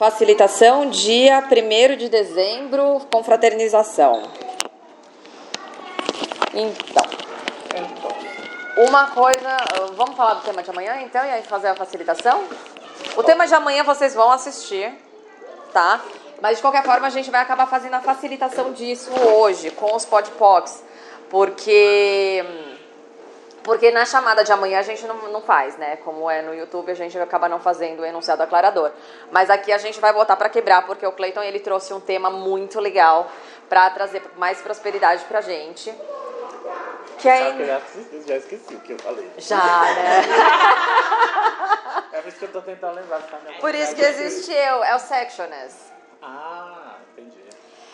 Facilitação, dia 1 de dezembro, confraternização. Então, uma coisa. Vamos falar do tema de amanhã então e aí fazer a facilitação? O tema de amanhã vocês vão assistir, tá? Mas de qualquer forma a gente vai acabar fazendo a facilitação disso hoje com os podpocs, porque porque na chamada de amanhã a gente não, não faz, né? Como é no YouTube, a gente acaba não fazendo o enunciado aclarador. Mas aqui a gente vai botar para quebrar, porque o Cleiton ele trouxe um tema muito legal para trazer mais prosperidade pra gente. Que é... Eu já, já esqueci o que eu falei. Já, né? é por isso que eu tô tentando lembrar. Tá? Por isso que existe eu, é o sectioners. Ah, entendi.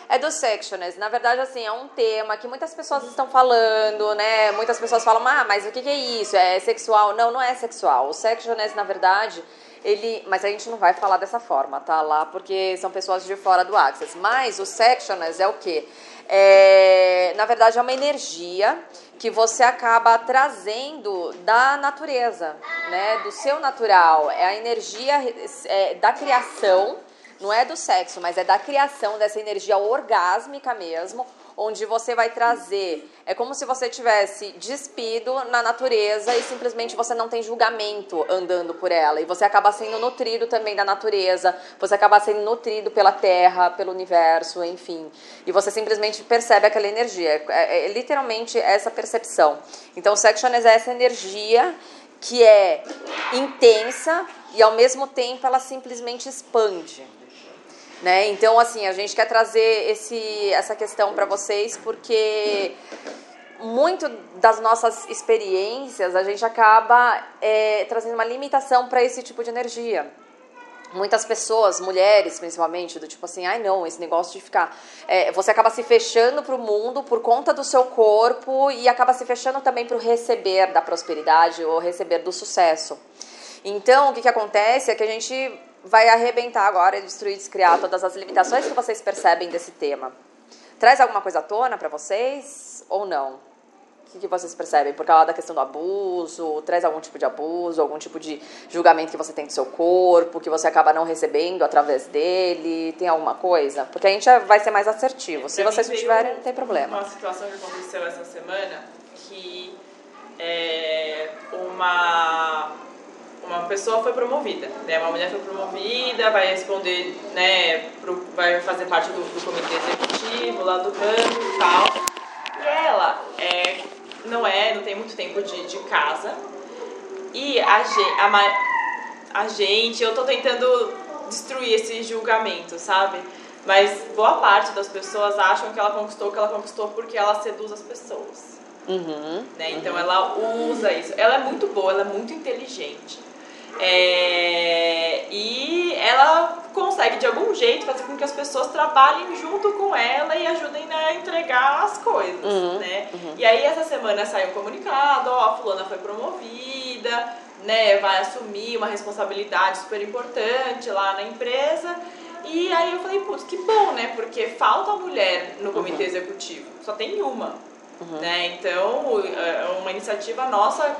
É do sectioners. Na verdade, assim, é um tema que muitas pessoas estão falando, né? Muitas pessoas falam, ah, mas o que, é isso? É sexual? Não, não é sexual. O sectioners, na verdade, ele. Mas a gente não vai falar dessa forma, tá? Lá, porque são pessoas de fora do Access. Mas o sectioners é o quê? É, na verdade, é uma energia que você acaba trazendo da natureza, né? Do seu natural. É a energia é, da criação não é do sexo, mas é da criação dessa energia orgásmica mesmo, onde você vai trazer. É como se você tivesse despido na natureza e simplesmente você não tem julgamento andando por ela. E você acaba sendo nutrido também da natureza, você acaba sendo nutrido pela terra, pelo universo, enfim. E você simplesmente percebe aquela energia. É, é, é literalmente essa percepção. Então, o Sectioners é essa energia que é intensa e ao mesmo tempo ela simplesmente expande. Né? Então, assim, a gente quer trazer esse, essa questão para vocês porque muito das nossas experiências a gente acaba é, trazendo uma limitação para esse tipo de energia. Muitas pessoas, mulheres principalmente, do tipo assim, ai não, esse negócio de ficar. É, você acaba se fechando para o mundo por conta do seu corpo e acaba se fechando também para o receber da prosperidade ou receber do sucesso. Então, o que, que acontece é que a gente vai arrebentar agora e destruir, descriar todas as limitações que vocês percebem desse tema. Traz alguma coisa à tona para vocês ou não? O que, que vocês percebem? Por causa da questão do abuso, traz algum tipo de abuso, algum tipo de julgamento que você tem do seu corpo, que você acaba não recebendo através dele? Tem alguma coisa? Porque a gente vai ser mais assertivo. Se vocês não tiverem, não tem problema. Uma situação que aconteceu essa semana que é uma uma pessoa foi promovida, né? Uma mulher foi promovida, vai responder, né? Pro, vai fazer parte do, do, comitê executivo lá do banco e tal. E ela é, não é, não tem muito tempo de, de casa. E a, a, a gente, eu tô tentando destruir esse julgamento, sabe? Mas boa parte das pessoas acham que ela conquistou o que ela conquistou porque ela seduz as pessoas. Uhum, né? Então uhum. ela usa isso. Ela é muito boa, ela é muito inteligente. É, e ela consegue de algum jeito fazer com que as pessoas trabalhem junto com ela e ajudem né, a entregar as coisas, uhum, né? Uhum. E aí essa semana saiu um comunicado, ó, a fulana foi promovida, né, vai assumir uma responsabilidade super importante lá na empresa. E aí eu falei, putz, que bom, né? Porque falta mulher no comitê uhum. executivo. Só tem uma. Uhum. Né? Então, é uma iniciativa nossa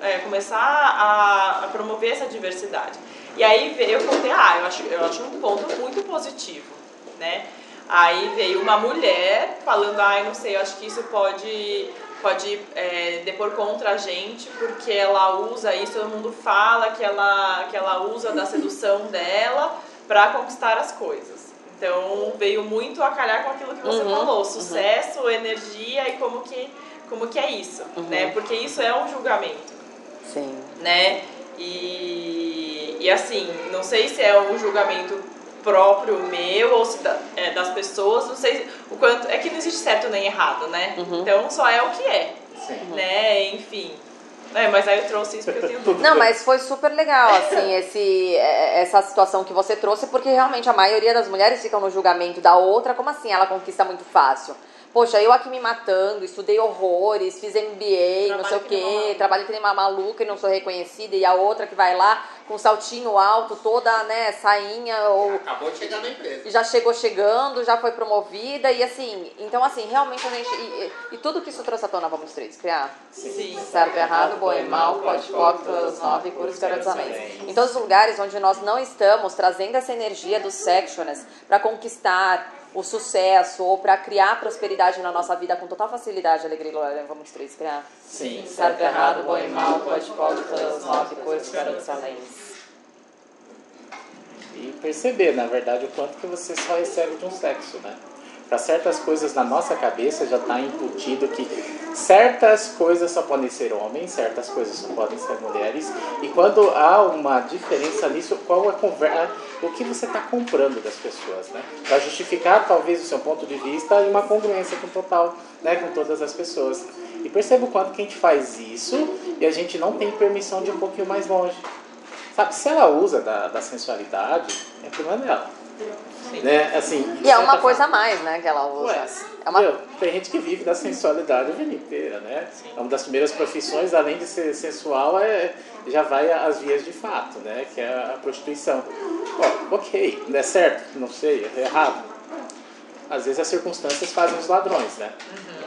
é, começar a, a, promover essa diversidade. E aí eu contei, ah, eu acho, eu acho um ponto muito positivo. Né? Aí veio uma mulher falando, ah, não sei, eu acho que isso pode, pode é, depor contra a gente, porque ela usa isso, todo mundo fala que ela, que ela usa da sedução dela para conquistar as coisas. Então veio muito a calhar com aquilo que você uhum, falou, uhum. sucesso, uhum. energia e como que, como que é isso, uhum. né? Porque isso é um julgamento. Sim. Né? E, e assim, não sei se é um julgamento próprio meu ou se da, é, das pessoas, não sei o quanto. É que não existe certo nem errado, né? Uhum. Então só é o que é. Sim. Né? Enfim. É, mas aí eu trouxe isso porque eu tenho dúvida. Não, mas foi super legal, assim, esse, é, essa situação que você trouxe, porque realmente a maioria das mulheres ficam no julgamento da outra, como assim ela conquista muito fácil? Poxa, eu aqui me matando, estudei horrores, fiz MBA, não sei o quê, trabalhei que nem uma maluca e não sou reconhecida, e a outra que vai lá com saltinho alto, toda, né, sainha ou acabou de chegar na empresa. Já chegou chegando, já foi promovida e assim, então assim, realmente a gente e, e tudo que isso trouxe à tona vamos três criar. Sim. Certo, errado, bom e mal, pode pop, os nove cursos garantidos. Em todos os lugares onde nós não estamos trazendo essa energia dos sectioners para conquistar o sucesso ou para criar prosperidade na nossa vida com total facilidade, alegria e glória, vamos três criar. Sim. Certo, errado, bom e mal, pode pop, os nove cursos garantidos e perceber, na verdade, o quanto que você só recebe de um sexo, né? Para certas coisas na nossa cabeça já está incutido que certas coisas só podem ser homens, certas coisas só podem ser mulheres. E quando há uma diferença nisso, qual é a conversa, o que você está comprando das pessoas, né? Para justificar talvez o seu ponto de vista e uma congruência com total, né, com todas as pessoas. E perceba o quanto que a gente faz isso e a gente não tem permissão de ir um pouquinho mais longe. Sabe, se ela usa da, da sensualidade, é problema dela. Né? Assim, e é uma coisa a mais, né, que ela usa. Ué, é uma... meu, tem gente que vive da sensualidade a vida inteira, né? Sim. É uma das primeiras profissões, além de ser sensual, é, já vai às vias de fato, né? Que é a prostituição. Ó, ok, não é certo? Não sei, é errado. Às vezes as circunstâncias fazem os ladrões, né? Uhum.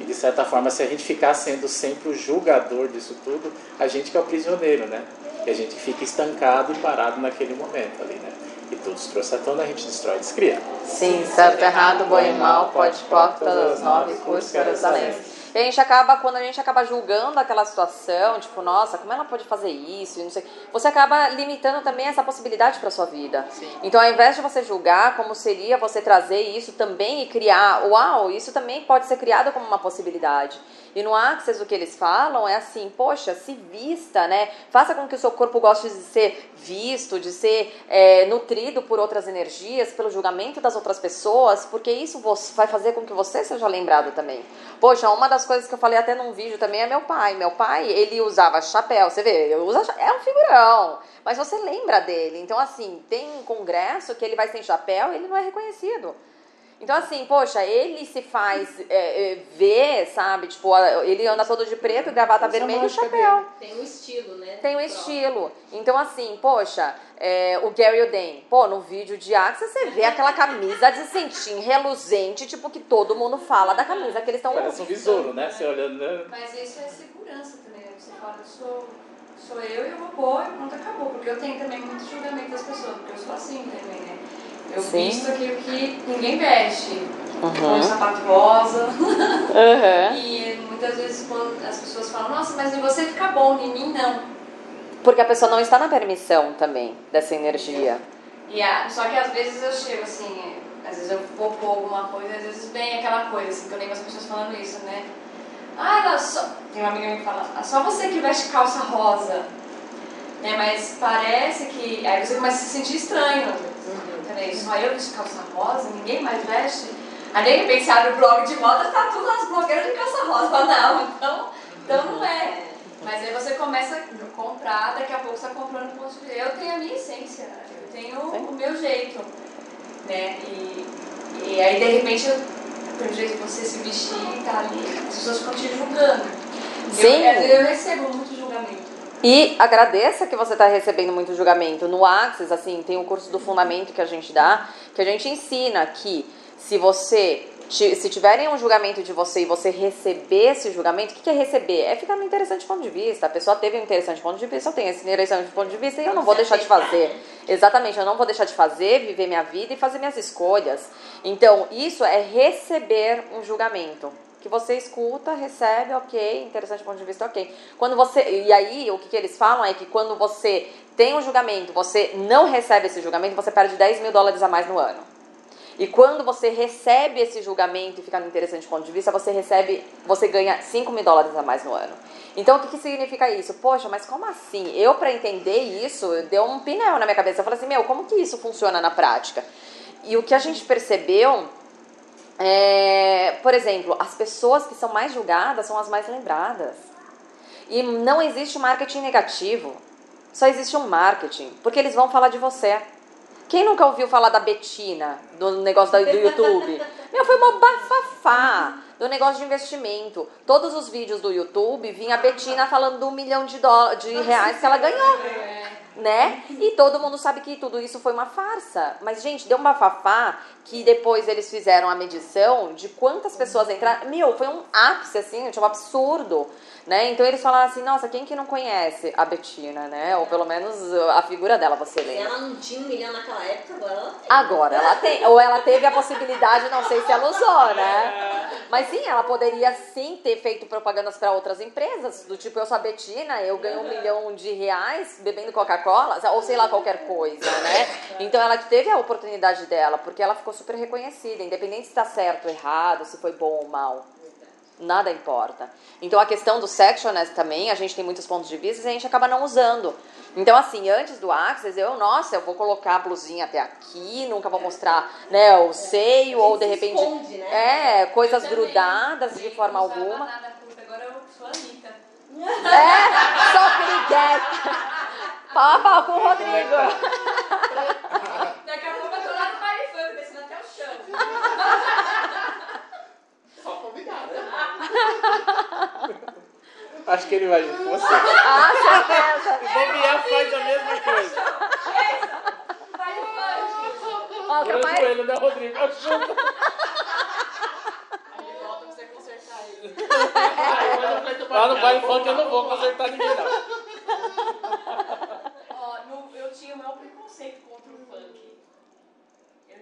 E de certa forma, se a gente ficar sendo sempre o julgador disso tudo, a gente que é o prisioneiro, né? E a gente fica estancado e parado naquele momento ali, né? E tudo se trouxe à tona, a gente destrói e descria. Sim, certo, errado, bom e mal, pode, pode, todas as nove, cursos, Jerusalém. E a gente acaba, quando a gente acaba julgando aquela situação, tipo, nossa, como ela pode fazer isso? E não sei, você acaba limitando também essa possibilidade para sua vida. Sim. Então, ao invés de você julgar, como seria você trazer isso também e criar, uau, isso também pode ser criado como uma possibilidade. E no Access o que eles falam é assim, poxa, se vista, né? Faça com que o seu corpo goste de ser visto, de ser é, nutrido por outras energias, pelo julgamento das outras pessoas, porque isso vai fazer com que você seja lembrado também. Poxa, uma das coisas que eu falei até num vídeo também é meu pai. Meu pai, ele usava chapéu, você vê, usa, é um figurão, mas você lembra dele. Então, assim, tem um congresso que ele vai sem chapéu e ele não é reconhecido. Então, assim, poxa, ele se faz é, é, ver, sabe? Tipo, ele anda todo de preto, gravata vermelha e chapéu. Tem um estilo, né? Tem um estilo. Então, assim, poxa, é, o Gary Oden, pô, no vídeo de Axis você vê aquela camisa de cetim reluzente, tipo, que todo mundo fala da camisa que eles estão Parece um besouro, né? Você olhando. Né? Mas isso é segurança também, né? Você fala, sou, sou eu e eu vou e pronto, acabou. Porque eu tenho também muito julgamento das pessoas, porque eu sou assim também, né? Eu Sim. visto aquilo que ninguém veste. Uhum. Um sapato rosa. Uhum. e muitas vezes quando as pessoas falam, nossa, mas em você fica bom, em mim não. Porque a pessoa não está na permissão também dessa energia. E a, só que às vezes eu chego assim, às vezes eu vou pôr alguma coisa, às vezes vem aquela coisa, assim, que eu lembro as pessoas falando isso, né? Ah, ela só. Tem uma amiga que fala, ah, só você que veste calça rosa. Né? Mas parece que. Aí você começa a se sentir estranho. Peraí, só eu de calça rosa, ninguém mais veste? Aí de repente você abre o blog de moda, tá tudo as blogueiras de calça rosa. Não, então, então não é. Mas aí você começa a comprar, daqui a pouco você está comprando ponto de Eu tenho a minha essência, eu tenho o meu jeito. Né? E, e aí de repente, pelo jeito de você se vestir e tá ali, as pessoas ficam te julgando. Sim. Eu, eu recebo muito. E agradeça que você está recebendo muito julgamento. No Axis, assim, tem o um curso do fundamento que a gente dá, que a gente ensina que se você se tiverem um julgamento de você e você receber esse julgamento, o que é receber? É ficar no interessante ponto de vista. A pessoa teve um interessante ponto de vista, eu tenho esse interessante ponto de vista e eu não vou deixar de fazer. Exatamente, eu não vou deixar de fazer, viver minha vida e fazer minhas escolhas. Então, isso é receber um julgamento que você escuta, recebe, ok, interessante ponto de vista, ok. Quando você e aí o que, que eles falam é que quando você tem um julgamento, você não recebe esse julgamento, você perde 10 mil dólares a mais no ano. E quando você recebe esse julgamento e fica no interessante ponto de vista, você recebe, você ganha 5 mil dólares a mais no ano. Então, o que, que significa isso? Poxa, mas como assim? Eu, para entender isso, deu um pinel na minha cabeça. Eu falei assim, meu, como que isso funciona na prática? E o que a gente percebeu é, por exemplo, as pessoas que são mais julgadas são as mais lembradas. E não existe marketing negativo, só existe um marketing, porque eles vão falar de você. Quem nunca ouviu falar da Betina, do negócio do YouTube? Meu, foi uma bafafá do negócio de investimento. Todos os vídeos do YouTube vinha a Betina falando do milhão de, de reais que ela ganhou né? E todo mundo sabe que tudo isso foi uma farsa. Mas, gente, deu um bafafá que depois eles fizeram a medição de quantas pessoas entraram. Meu, foi um ápice, assim, tipo, um absurdo. Né? Então eles falaram assim, nossa, quem que não conhece a Betina, né? Ou pelo menos uh, a figura dela, você Se lembra? ela não tinha um milhão naquela época, agora ela tem. Agora ela tem, ou ela teve a possibilidade, não sei se ela usou, né? Mas sim, ela poderia sim ter feito propagandas para outras empresas, do tipo eu sou a Betina, eu ganho um milhão de reais bebendo Coca-Cola, ou sei lá, qualquer coisa, né? Então ela teve a oportunidade dela, porque ela ficou super reconhecida, independente se está certo ou errado, se foi bom ou mal. Nada importa. Então a questão do sectioners também, a gente tem muitos pontos de vista e a gente acaba não usando. Então, assim, antes do Access, eu, nossa, eu vou colocar a blusinha até aqui, nunca vou mostrar né, o seio, ou de repente. esconde, né? É, coisas também. grudadas de forma Usava alguma. nada agora eu sou a Anitta. É, só piriguete. Pau a pau com o Rodrigo. Daqui a pouco eu tô lá no funk, descendo até o chão. Só convidar, né? Acho que ele vai junto com você. Ah, certeza. Se bobear, faz a mesma coisa. Ó, o que eu Grande mais- coelho, né, Rodrigo? Ajuda. Aí ele volta pra você consertar ele. Lá no baile funk eu não vou consertar ninguém, não. Ó, no- eu tinha o maior preconceito contra o funk.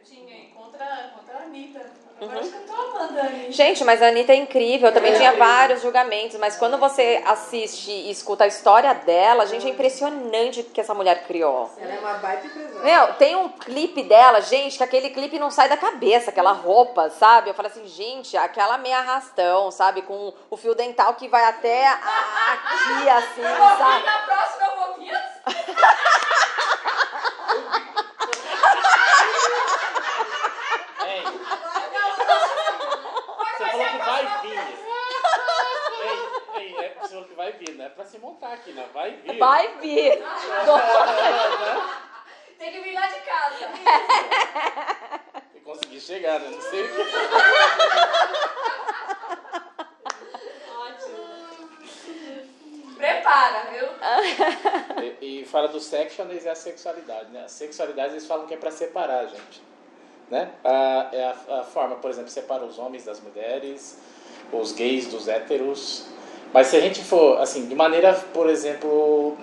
Eu tinha contra, contra a Anitta. Agora acho que eu tô amando a Anitta. Gente, mas a Anitta é incrível, eu também tinha vários julgamentos, mas quando você assiste e escuta a história dela, gente, é impressionante o que essa mulher criou. Ela é uma baita empresária. Meu, tem um clipe dela, gente, que aquele clipe não sai da cabeça, aquela roupa, sabe? Eu falei assim, gente, aquela meia arrastão, sabe? Com o fio dental que vai até aqui, assim, Eu vou vir sabe? na próxima, eu vou vir assim. Ei, você falou que vai vir. Ei, ei, é, você falou que vai vir, não é pra se montar aqui, não. Vai vir. Vai vir. Tem que vir lá de casa. E conseguir chegar, né? Não sei o que. Prepara, viu? E, e fala do sectioners e a sexualidade, né? A sexualidade eles falam que é para separar a gente, né? A, é a, a forma, por exemplo, separa os homens das mulheres, os gays dos héteros. Mas se a gente for, assim, de maneira, por exemplo,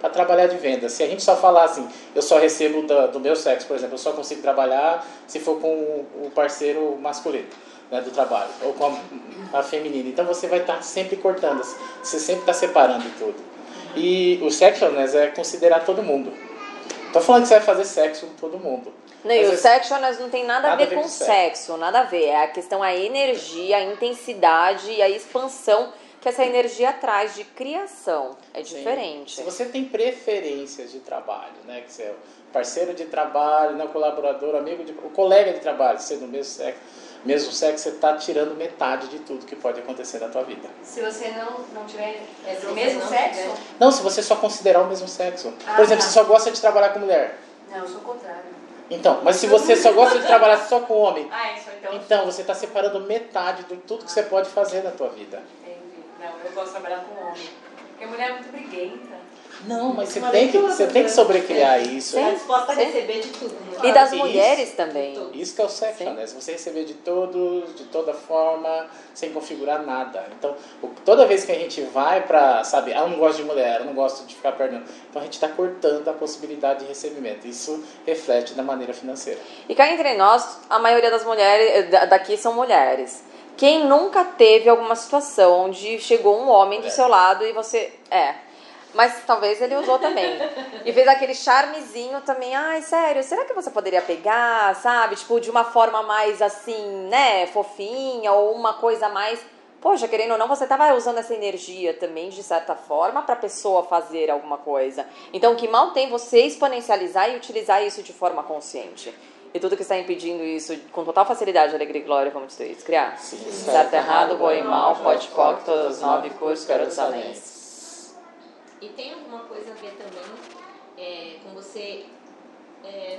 para trabalhar de venda, se a gente só falar assim, eu só recebo da- do meu sexo, por exemplo, eu só consigo trabalhar se for com o parceiro masculino. Né, do trabalho, ou com a, a feminina. Então você vai estar sempre cortando, você sempre está separando tudo. E o sectioners é considerar todo mundo. Tô falando que você vai fazer sexo com todo mundo. Não, e o sectioners não tem nada, a Nada ver com sexo, nada a ver. É a questão, a energia, a intensidade e a expansão que essa energia traz de criação. É Sim. diferente. Se você tem preferências de trabalho, né, que você é parceiro de trabalho, né, colaborador, amigo, de, o colega de trabalho, sendo do mesmo sexo, mesmo sexo, você está tirando metade de tudo que pode acontecer na tua vida. Se você não, não tiver é, do mesmo não sexo, tiver. Não, se você só considerar o mesmo sexo. Ah, Por exemplo, tá. você só gosta de trabalhar com mulher. não, eu sou o contrário. Então, mas se você só gosta de trabalhar só com homem, Ah, isso então. então você está separando metade de tudo que você pode fazer na tua vida. Não, eu gosto de trabalhar com homem. Porque mulher é muito briguenta. Não, mas você tem que, você tem que sobrecriar isso. Tá né? disposta a Sim. receber de tudo. né? E das Isso. mulheres também. Isso que é o sexo, né? Se você receber de todos, de toda forma, sem configurar nada. Então, toda vez que a gente vai pra, sabe, ah, eu não gosto de mulher, eu não gosto de ficar perdendo. Então a gente está cortando a possibilidade de recebimento. Isso reflete na maneira financeira. E cá entre nós, a maioria das mulheres da- daqui são mulheres. Quem nunca teve alguma situação onde chegou um homem do É. seu lado e você. É. Mas talvez ele usou também. E fez aquele charmezinho também. Ai, sério, será que você poderia pegar, sabe? Tipo, de uma forma mais assim, né? Fofinha ou uma coisa mais. Poxa, querendo ou não, você tava usando essa energia também, de certa forma, pra pessoa fazer alguma coisa. Então, que mal tem você exponencializar e utilizar isso de forma consciente. E tudo que está impedindo isso com total facilidade, alegria e glória, isso, criar. Sim, Certo, errado, bom e mal, pode, pode, todas nove cores, garotos alens. E tem alguma coisa a ver também é, com você é,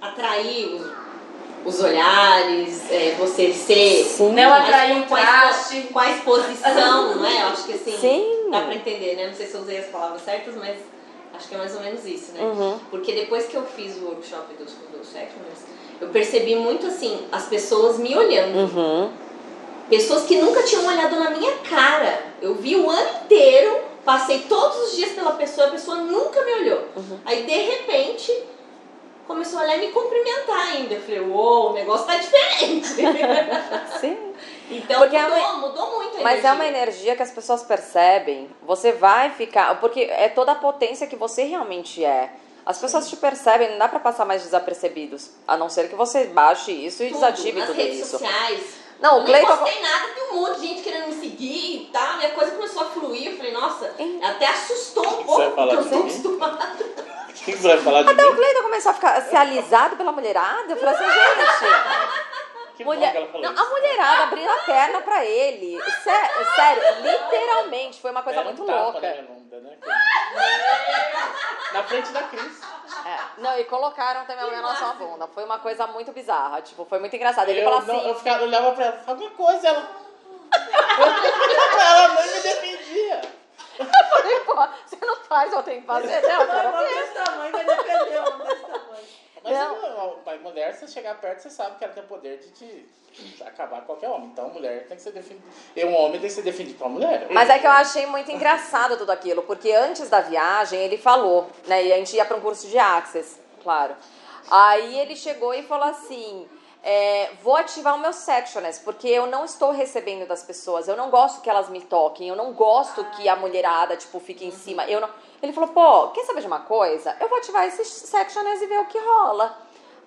atrair os, os olhares, é, você ser. Sim. Não atrair um com a expo- traste. Com a exposição, não é? Eu acho que assim. Sim. Dá pra entender, né? Não sei se eu usei as palavras certas, mas acho que é mais ou menos isso, né? Uhum. Porque depois que eu fiz o workshop dos, dos Sectioners, eu percebi muito assim, as pessoas me olhando. Uhum. Pessoas que nunca tinham olhado na minha cara. Eu vi o ano inteiro, passei todos os dias pela pessoa, a pessoa nunca me olhou. Uhum. Aí de repente começou a olhar e me cumprimentar ainda. Eu falei, uou, o negócio tá diferente. Sim. Então Porque é mudou, uma- mudou muito a Mas é energia. uma energia que as pessoas percebem. Você vai ficar. Porque é toda a potência que você realmente é. As pessoas te percebem, não dá pra passar mais desapercebidos. A não ser que você baixe isso e Tudo, desative nas tudo redes isso. sociais. Não, o eu Cleiton. não postei nada, tem um monte de gente querendo me seguir e tal. E a coisa começou a fluir. Eu falei, nossa, até assustou um Você pouco, vai falar porque eu acostumada. O que que você vai falar de Até o mim? Cleiton começou a ficar ser alisado pela mulherada. Eu falei assim, gente. Que bom Mulher, que ela falou não, isso. a mulherada abrindo a perna pra ele. Sé- sério, literalmente, foi uma coisa Era um muito tapa louca. na bunda, né? Na frente da Cris. É, não, e colocaram também a mulher na sua bunda. Foi uma coisa muito bizarra. Tipo, foi muito engraçado. Ele eu, falou não, assim. eu ficava, eu olhava pra ela, alguma coisa, ela. ela não me defendia. Eu falei, pô, você não faz, eu tenho que fazer. Não, eu quero ver. desse tamanho, vai defender um desse tamanho. Mas Não. não. a mulher, se chegar perto, você sabe que ela tem o poder de, te acabar com qualquer homem. Então, mulher tem que ser defendida. E um homem tem que ser defendido pra mulher. Mas é que eu achei muito engraçado tudo aquilo, porque antes da viagem ele falou, né? E a gente ia para um curso de Access, claro. Aí ele chegou e falou assim: é, vou ativar o meu sectioners, porque eu não estou recebendo das pessoas, eu não gosto que elas me toquem, eu não gosto que a mulherada, tipo, fique em cima. Eu não... Ele falou, pô, quer saber de uma coisa? Eu vou ativar esses sectioners e ver o que rola.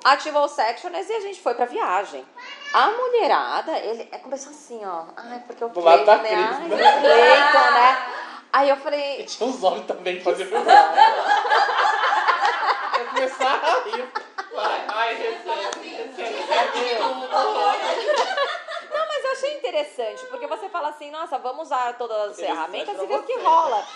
Ativou o sectioners e a gente foi pra viagem. A mulherada, ele é, começou assim, ó. Ai, porque o Do lado da Cleiton, né? Cris, Ai, né? o Cleiton, né? Aí eu falei, E tinha uns homens também que faziam filmar. Eu começar a rir. Vai, ai, eu achei interessante, porque você fala assim, nossa, vamos usar todas as ferramentas e ver o que rola.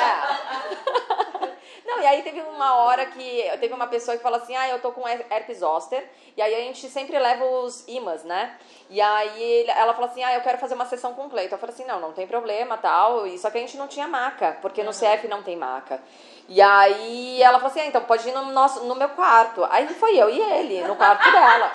É. Não, e aí teve uma hora que teve uma pessoa que falou assim, ah, eu tô com her- herpes zoster, e aí a gente sempre leva os imãs, né? E aí ela falou assim, ah, eu quero fazer uma sessão com o Cleiton. Eu falei assim, não, não tem problema, tal, e só que a gente não tinha maca, porque no CF não tem maca. E aí ela falou assim, ah, então pode ir no, nosso, no meu quarto. Aí foi eu e ele, no quarto dela.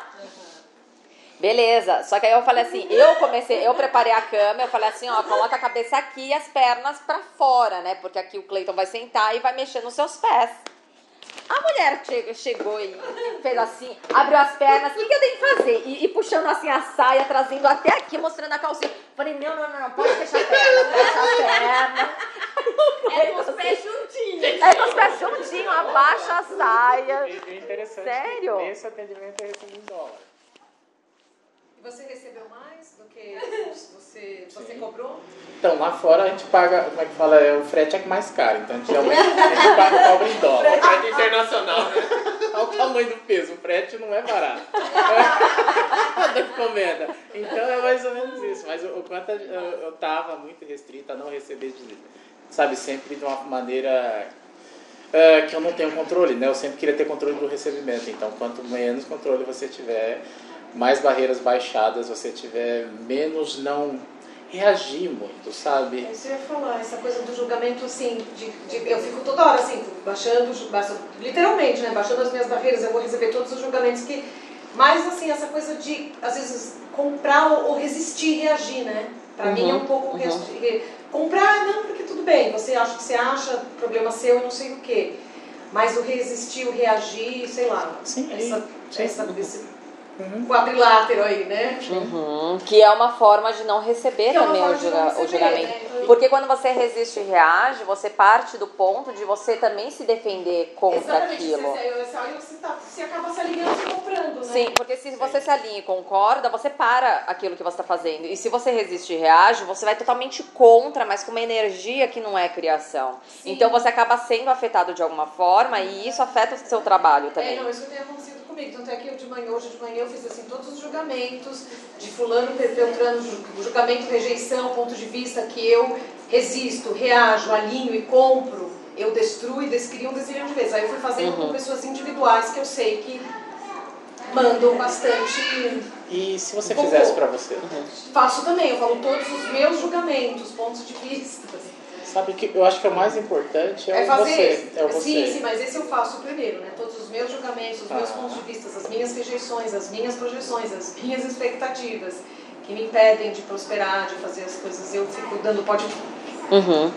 Beleza, só que aí eu falei assim, eu comecei, eu preparei a cama, eu falei assim, ó, coloca a cabeça aqui e as pernas pra fora, né? Porque aqui o Cleiton vai sentar e vai mexer nos seus pés. A mulher che- chegou e fez assim, abriu as pernas, o que, que eu tenho que fazer? E, e puxando assim a saia, trazendo até aqui, mostrando a calcinha. Falei, não, não, não, não, pode fechar a perna, fecha a perna. É com os pés juntinhos. É com os pés juntinhos, abaixa a saia. E, e interessante Sério? que nesse atendimento eu recebi um dólar. Você recebeu mais do que você, você cobrou? Então, lá fora a gente paga, como é que fala, é, o frete é mais caro, então a gente, realmente, a gente paga, cobra em dólar. Frete internacional, né? Olha o tamanho do peso, o frete não é barato. da encomenda. Então é mais ou menos isso. Mas o o quanto eu, eu tava muito restrita a não receber, de, sabe, sempre de uma maneira é, que eu não tenho controle, né? Eu sempre queria ter controle do recebimento. Então, quanto menos controle você tiver, mais barreiras baixadas você tiver, menos não reagir muito, sabe? Isso eu ia falar, essa coisa do julgamento, assim, de, de- eu fico toda hora, assim, baixando, baixando, literalmente, né, baixando as minhas barreiras, eu vou receber todos os julgamentos que, mais assim, essa coisa de, às vezes, comprar ou, ou resistir, reagir, né, pra mim é um pouco resistir, re- comprar, não, porque tudo bem, você acha o que você acha, problema seu, eu não sei o quê, mas o resistir, o reagir, sei lá, Sim, essa, sim. essa, esse quadrilátero aí, né, Uhum, que é uma forma de não receber Que é também o, não o receber, julgamento. né? Porque quando você resiste e reage, você parte do ponto de você também se defender contra Exatamente, aquilo. Você, você, tá, você acaba se alinhando e comprando, né? Sim, porque se você se alinha e concorda, você para aquilo que você está fazendo. E se você resiste e reage, você vai totalmente contra, mas com uma energia que não é criação. Então você acaba sendo afetado de alguma forma e isso afeta o seu trabalho É, também. não, isso que tem acontecido comigo. Tanto é que eu de manhã, hoje de manhã eu fiz assim todos os julgamentos de fulano, beltrano, ju- julgamento, rejeição, ponto de vista que eu resisto, reajo, alinho e compro, eu destruo e descrio um desilhão de vezes. Aí eu fui fazendo com pessoas individuais que eu sei que mandam bastante. E se você fizesse pra você? Faço também, eu falo todos os meus julgamentos, pontos de vista. Sabe que eu acho que é o mais importante é, É fazer você. esse. É o você. Sim, sim, mas esse eu faço primeiro, né? Todos os meus julgamentos, os meus Ah. pontos de vista, as minhas rejeições, as minhas projeções, as minhas expectativas que me impedem de prosperar, de fazer as coisas, eu fico dando pode Uhum.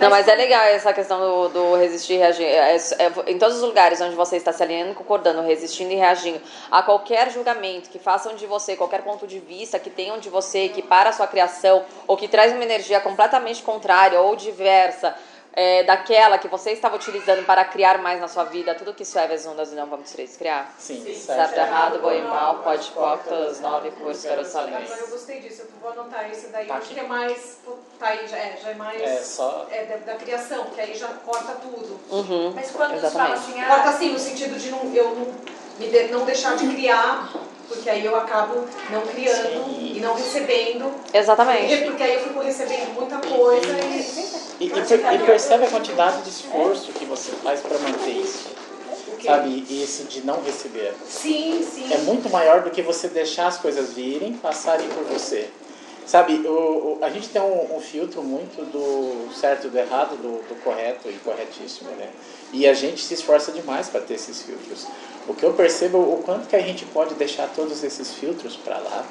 Não, mas é legal essa questão do, do resistir e reagir. É- é- em todos os lugares onde você está se alinhando, concordando, resistindo e reagindo a qualquer julgamento que façam de você, qualquer ponto de vista que tenham de você, que para a sua criação, ou que traz uma energia completamente contrária ou diversa é, daquela que você estava utilizando para criar mais na sua vida, tudo que isso é vezes um, dois, não, vamos três, criar. Sim, Certo, errado, bom e mal, pode, pode, todas nove, cores, quero Agora eu salões. gostei disso, eu vou anotar esse daí, Tá acho que é mais. Tá aí, já é, já é mais. É, só- é da, da criação, que aí já corta tudo. Uhum. Mas quando Exatamente. fala assim, Corta ah, assim, no sentido de não, eu não, me de- não deixar de criar, porque aí eu acabo não criando Sim. e não recebendo. Exatamente. Porque aí eu fico recebendo muita coisa e. E, e per- e percebe a quantidade de esforço que você faz para manter isso. Sabe? Esse de não receber. Sim, sim. É muito maior do que você deixar as coisas virem, passarem por você. Sabe, o, o- a gente tem um, um filtro muito do certo e do errado, do, do correto e corretíssimo, né? E a gente se esforça demais para ter esses filtros. O que eu percebo é o quanto que a gente pode deixar todos esses filtros para lá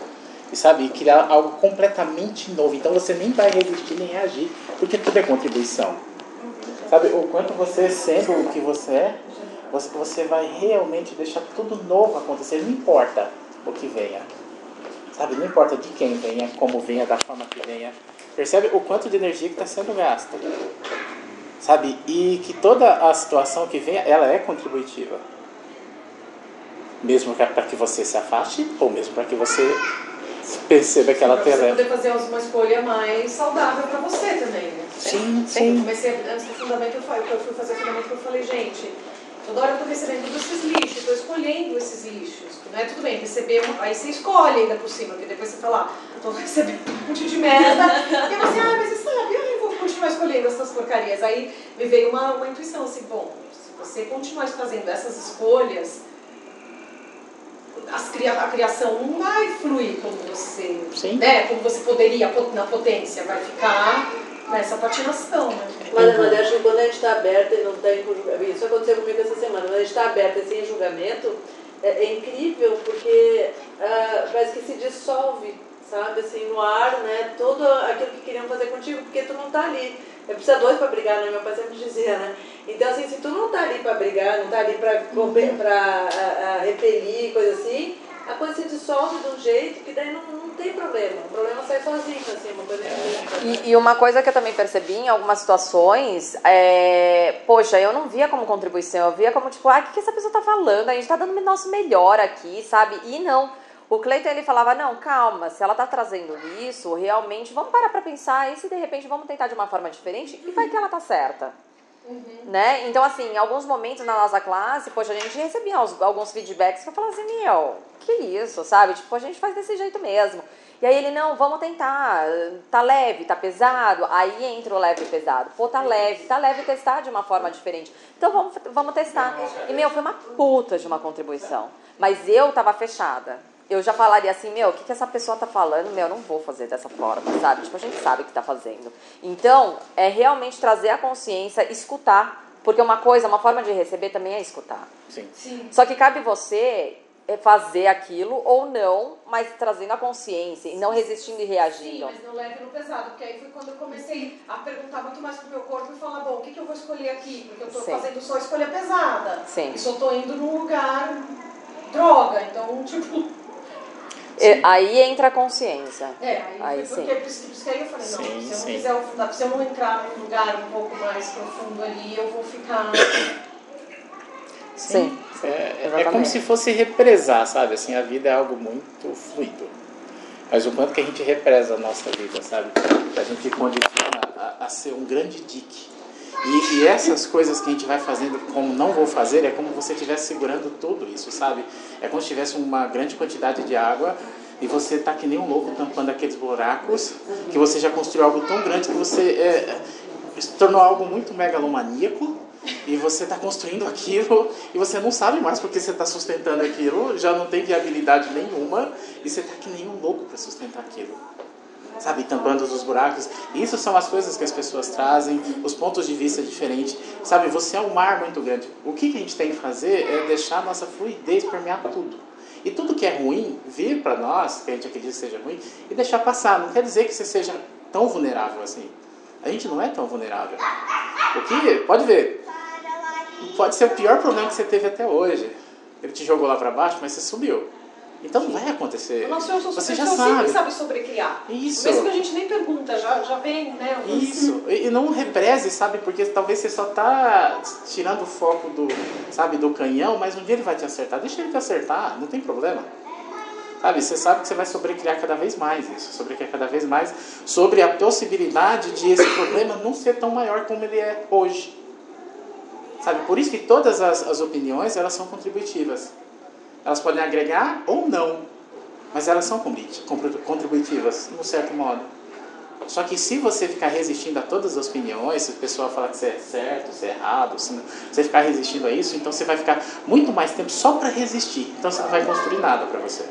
e sabe, criar algo completamente novo. Então você nem vai resistir nem reagir, porque tudo é contribuição. Sabe, o quanto você sendo o que você é, você, você vai realmente deixar tudo novo acontecer, não importa o que venha. Sabe, não importa de quem venha, como venha, da forma que venha. Percebe o quanto de energia que está sendo gasta. Sabe, e que toda a situação que venha, ela é contributiva. Mesmo para que você se afaste, ou mesmo para que você perceba que ela Pra te você poder fazer uma escolha mais saudável pra você também, né? Sim, Eu sim. comecei, antes do fundamento, eu, falei, eu fui fazer o fundamento, eu falei, gente, toda hora eu tô recebendo todos esses lixos, eu tô escolhendo esses lixos. Não é tudo bem, receber, um- aí você escolhe ainda por cima, porque depois você fala, ah, tô recebendo um monte de merda. e eu assim, ah, mas você sabe, eu vou continuar escolhendo essas porcarias. Aí me veio uma, uma intuição assim, bom, se você continuar fazendo essas escolhas, as cria- a criação não vai fluir como você, Sim. né, como você poderia, po- na potência, vai ficar nessa patinação, né? Mas, mas eu acho que quando a gente está aberta e não está em julgamento, isso aconteceu comigo essa semana, quando a gente está aberta e sem julgamento, é, é incrível porque ah, parece que se dissolve, sabe, assim, no ar, né, tudo aquilo que queriam fazer contigo, porque tu não está ali. É precisa dois para brigar, né? Meu pai sempre dizia, né? Então, assim, se tu não está ali para brigar, não está ali para para repelir, coisa assim, a coisa se dissolve de um jeito que daí não, não tem problema. O problema sai sozinho, assim, uma coisa. E, e uma coisa que eu também percebi em algumas situações é. Poxa, eu não via como contribuição, eu via como tipo, ah, o que, que essa pessoa tá falando? A gente tá dando o nosso melhor aqui, sabe? E não. O Cleiton ele falava: não, calma, se ela tá trazendo isso, realmente, vamos parar pra pensar e se de repente vamos tentar de uma forma diferente e vai que ela tá certa. Né? Então, assim, em alguns momentos na nossa classe, poxa, a gente recebia uns- alguns feedbacks que eu falava assim, meu, que isso, sabe? Tipo, a gente faz desse jeito mesmo. E aí ele, não, vamos tentar, tá leve, tá pesado, aí entra o leve e pesado. Pô, tá leve, tá leve testar de uma forma diferente. Então vamos, vamos testar. E, meu, foi uma puta de uma contribuição. Mas eu tava fechada. Eu já falaria assim, meu, o que, que essa pessoa tá falando? Meu, eu não vou fazer dessa forma, sabe? Tipo, a gente sabe o que tá fazendo. Então, é realmente trazer a consciência, escutar. Porque uma coisa, uma forma de receber também é escutar. Sim. Só que cabe você é, fazer aquilo ou não, mas trazendo a consciência e não resistindo e Sim, reagindo. mas não leve no pesado, porque aí foi quando eu comecei a perguntar muito mais pro meu corpo e falar, bom, o que, que eu vou escolher aqui? Porque eu tô Sim. fazendo só escolha pesada. Sim. E só tô indo num lugar droga, então, tipo... E- aí entra a consciência. É, aí, Aí foi porque, por isso por aí eu falei, não, Sim, se eu não sim. fizer o funda- se eu não entrar num lugar um pouco mais profundo ali, eu vou ficar... Sim. É, é Exatamente. como se fosse represar, sabe? Assim, a vida é algo muito fluido. Mas o quanto que a gente represa a nossa vida, sabe? A gente condiciona a, a ser um grande dique. E, e essas coisas que a gente vai fazendo como não vou fazer, é como você estivesse segurando tudo isso, sabe? É como se tivesse uma grande quantidade de água e você tá que nem um louco tampando aqueles buracos, que você já construiu algo tão grande que você é, se tornou algo muito megalomaníaco e você está construindo aquilo e você não sabe mais porque você está sustentando aquilo, já não tem viabilidade nenhuma e você está que nem um louco para sustentar aquilo. Sabe, tampando os buracos. Isso são as coisas que as pessoas trazem, os pontos de vista diferentes. Sabe, você é um mar muito grande. O que, a gente tem que fazer é deixar a nossa fluidez permear tudo. E tudo que é ruim, vir para nós, que a gente acredita que seja ruim, e deixar passar. Não quer dizer que você seja tão vulnerável assim. A gente não é tão vulnerável. O que, pode ver, pode ser o pior problema que você teve até hoje. Ele te jogou lá para baixo, mas você subiu. Então não vai acontecer. Você já sempre sabe. sabe sobrecriar. Isso. Mesmo que a gente nem pergunta, já, já vem, né? Isso. E e não represe, sabe? Porque talvez você só tá tirando o foco do, sabe, do canhão, mas um dia ele vai te acertar. Deixa ele te acertar, não tem problema. Sabe, você sabe que você vai sobrecriar cada vez mais isso, sobrecriar cada vez mais sobre a possibilidade de esse problema não ser tão maior como ele é hoje. Sabe, por isso que todas as, as opiniões, elas são contributivas. Elas podem agregar ou não, mas elas são contributivas, de um certo modo. Só que se você ficar resistindo a todas as opiniões, se o pessoal falar que você é certo, você é errado, se você ficar resistindo a isso, então você vai ficar muito mais tempo só para resistir. Então você não vai construir nada para você.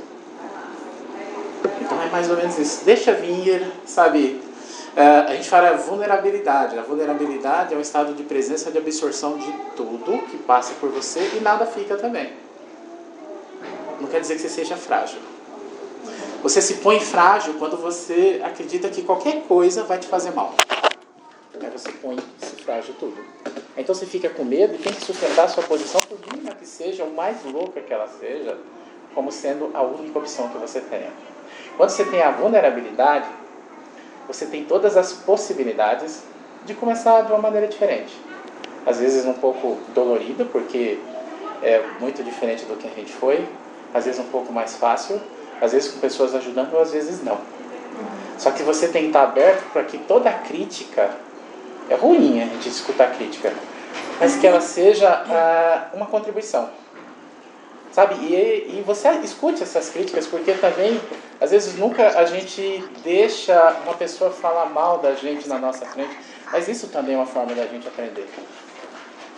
Então é mais ou menos isso. Deixa vir, sabe? É, a gente fala vulnerabilidade. A vulnerabilidade é um estado de presença de absorção de tudo que passa por você e nada fica também. Não quer dizer que você seja frágil. Você se põe frágil quando você acredita que qualquer coisa vai te fazer mal. Aí você põe-se frágil tudo. Então você fica com medo e tem que sustentar a sua posição, por mínima que seja, o mais louca que ela seja, como sendo a única opção que você tenha. Quando você tem a vulnerabilidade, você tem todas as possibilidades de começar de uma maneira diferente. Às vezes um pouco dolorida, porque é muito diferente do que a gente foi, às vezes um pouco mais fácil, às vezes com pessoas ajudando, ou às vezes não. Só que você tem que estar aberto para que toda crítica, é ruim a gente escutar crítica, mas que ela seja ah, uma contribuição. Sabe? E, e você escute essas críticas, porque também, às vezes, nunca a gente deixa uma pessoa falar mal da gente na nossa frente, mas isso também é uma forma da gente aprender.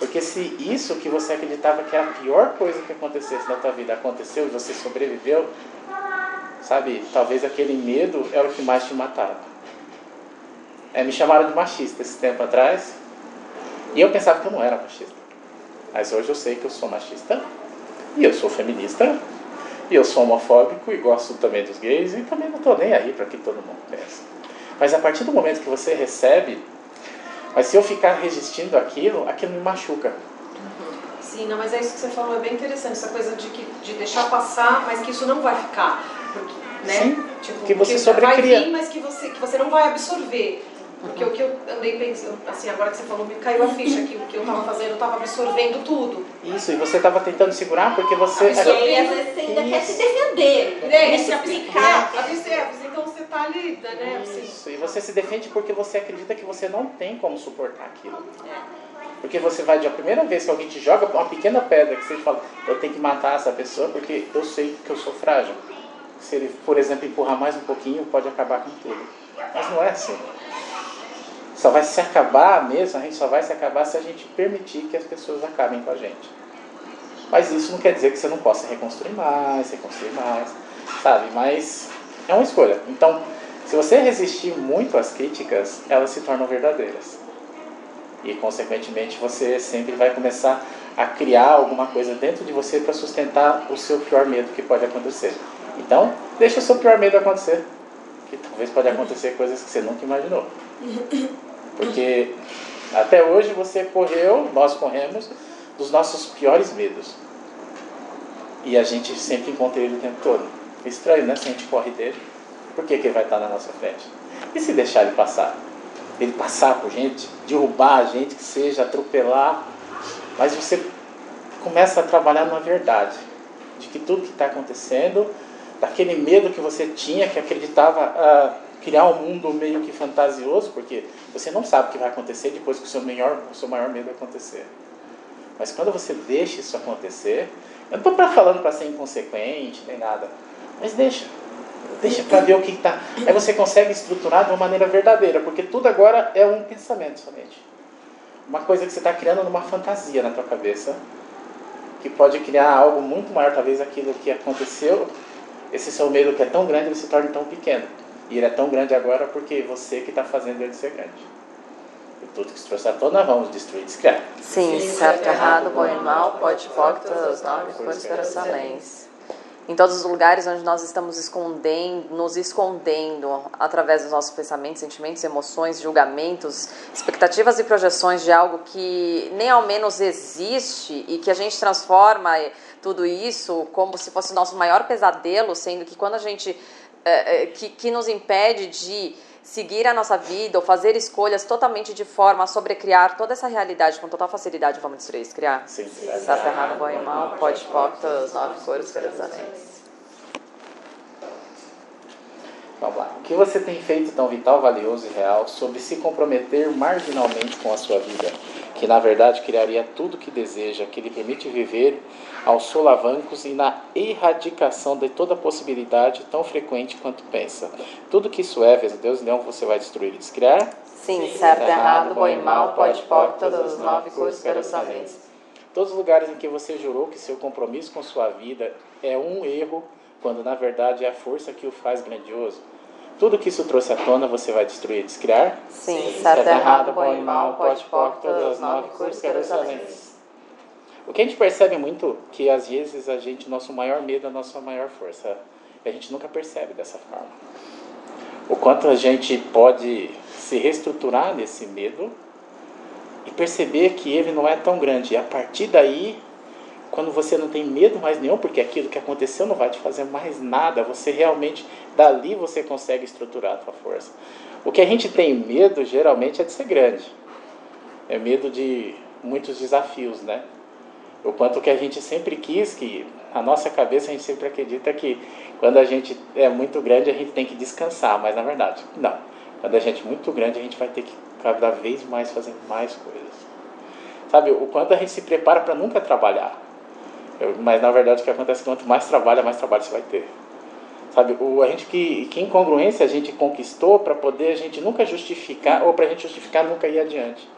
Porque se isso que você acreditava que era a pior coisa que acontecesse na tua vida aconteceu e você sobreviveu, sabe? Talvez aquele medo era o que mais te matava. É, me chamaram de machista esse tempo atrás e eu pensava que eu não era machista. Mas hoje eu sei que eu sou machista e eu sou feminista e eu sou homofóbico e gosto também dos gays e também não estou nem aí para que todo mundo pense. Mas a partir do momento que você recebe, mas se eu ficar resistindo aquilo, aquilo me machuca. Sim, não, mas é isso que você falou, é bem interessante, essa coisa de, que, de deixar passar, mas que isso não vai ficar. Porque, né? Sim, tipo, que você vai sobrecria. vir, mas que você, que você não vai absorver. Porque o que eu andei pensando, assim, agora que você falou, me caiu a ficha que o que eu estava fazendo, eu estava absorvendo tudo. Isso, e você estava tentando segurar porque você. E às vezes, você ainda quer se defender. Né? Às vezes, é, então você tá ali, né? Assim, Isso, e você se defende porque você acredita que você não tem como suportar aquilo. Porque você vai de a primeira vez que alguém te joga uma pequena pedra que você fala, eu tenho que matar essa pessoa porque eu sei que eu sou frágil. Se ele, por exemplo, empurrar mais um pouquinho, pode acabar com tudo. Mas não é assim. Só vai se acabar mesmo, a gente só vai se acabar se a gente permitir que as pessoas acabem com a gente. Mas isso não quer dizer que você não possa reconstruir mais, reconstruir mais, sabe? Mas é uma escolha. Então, se você resistir muito às críticas, elas se tornam verdadeiras. E, consequentemente, você sempre vai começar a criar alguma coisa dentro de você para sustentar o seu pior medo que pode acontecer. Então, deixa o seu pior medo acontecer. Que talvez pode acontecer coisas que você nunca imaginou. Porque até hoje você correu, nós corremos, dos nossos piores medos. E a gente sempre encontra ele o tempo todo. É estranho, né? Se a gente corre dele, por que, que ele vai estar na nossa frente? E se deixar ele passar? Ele passar por gente, derrubar a gente, que seja, atropelar. Mas você começa a trabalhar na verdade, de que tudo que está acontecendo, daquele medo que você tinha, que acreditava ah, criar um mundo meio que fantasioso, porque você não sabe o que vai acontecer depois que o seu maior, o seu maior medo acontecer. Mas quando você deixa isso acontecer, eu não estou falando para ser inconsequente nem nada, mas deixa. Deixa para ver o que está. Aí você consegue estruturar de uma maneira verdadeira, porque tudo agora é um pensamento somente. Uma coisa que você está criando numa fantasia na tua cabeça, que pode criar algo muito maior, talvez aquilo que aconteceu, esse seu medo que é tão grande, ele se torne tão pequeno. E ele é tão grande agora porque você que está fazendo ele ser grande. E tudo que se trouxe à tona, vamos destruir e descriar. Sim, certo, errado, bom e mal, pode, pode, todas as nove cores perecalentes. Em todos os lugares onde nós estamos escondendo, nos escondendo através dos nossos pensamentos, sentimentos, emoções, julgamentos, expectativas e projeções de algo que nem ao menos existe e que a gente transforma tudo isso como se fosse o nosso maior pesadelo, sendo que quando a gente é, é, que, que nos impede de seguir a nossa vida ou fazer escolhas totalmente de forma a sobrecriar toda essa realidade com total facilidade, vamos destruir isso, criar. Sim. Certo, errado, bom e mal, pode, todas as nove cores perecalentes. Vamos lá. O que você tem feito tão vital, valioso e real sobre se comprometer marginalmente com a sua vida, que na verdade criaria tudo o que deseja, que lhe permite viver aos solavancos e na erradicação de toda possibilidade tão frequente quanto pensa. Tudo que isso é, Deus não você vai destruir e descriar? Sim, certo, errado, bom e mal, pode, pode, todas as nove cores perocamente. Todos os lugares em que você jurou que seu compromisso com sua vida é um erro, quando na verdade é a força que o faz grandioso. Tudo que isso trouxe à tona você vai destruir e descriar? Sim, certo, errado, bom e mal, pode, pode, todas as nove cores perocamente. O que a gente percebe muito que às vezes a gente, nosso maior medo é a nossa maior força. E a gente nunca percebe dessa forma. O quanto a gente pode se reestruturar nesse medo e perceber que ele não é tão grande. E a partir daí, quando você não tem medo mais nenhum, porque aquilo que aconteceu não vai te fazer mais nada, você realmente, dali você consegue estruturar a tua força. O que a gente tem medo geralmente é de ser grande. É medo de muitos desafios, né? O quanto que a gente sempre quis que a nossa cabeça a gente sempre acredita que quando a gente é muito grande a gente tem que descansar, mas na verdade não. Quando a gente é muito grande a gente vai ter que cada vez mais fazer mais coisas. Sabe, o quanto a gente se prepara para nunca trabalhar. Mas na verdade o que acontece é que quanto mais trabalha, mais trabalho você vai ter. Sabe, o, a gente que, que incongruência a gente conquistou para poder a gente nunca justificar, ou para a gente justificar nunca ir adiante.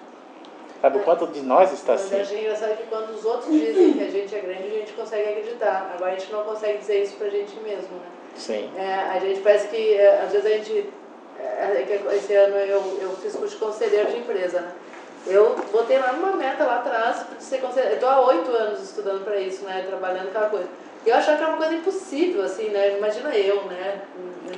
Sabe o quanto de nós está assim? Mas é engraçado que quando os outros dizem que a gente é grande, a gente consegue acreditar. Agora a gente não consegue dizer isso pra gente mesmo, né? Sim. É, a gente parece que, é, às vezes a gente... É, é esse ano eu, eu fiz curso de conselheiro de empresa, né? Eu botei lá uma meta lá atrás de ser conselheiro. Eu estou há oito anos estudando para isso, né? Trabalhando aquela coisa. Eu achava que era uma coisa impossível, assim, né? Imagina eu, né?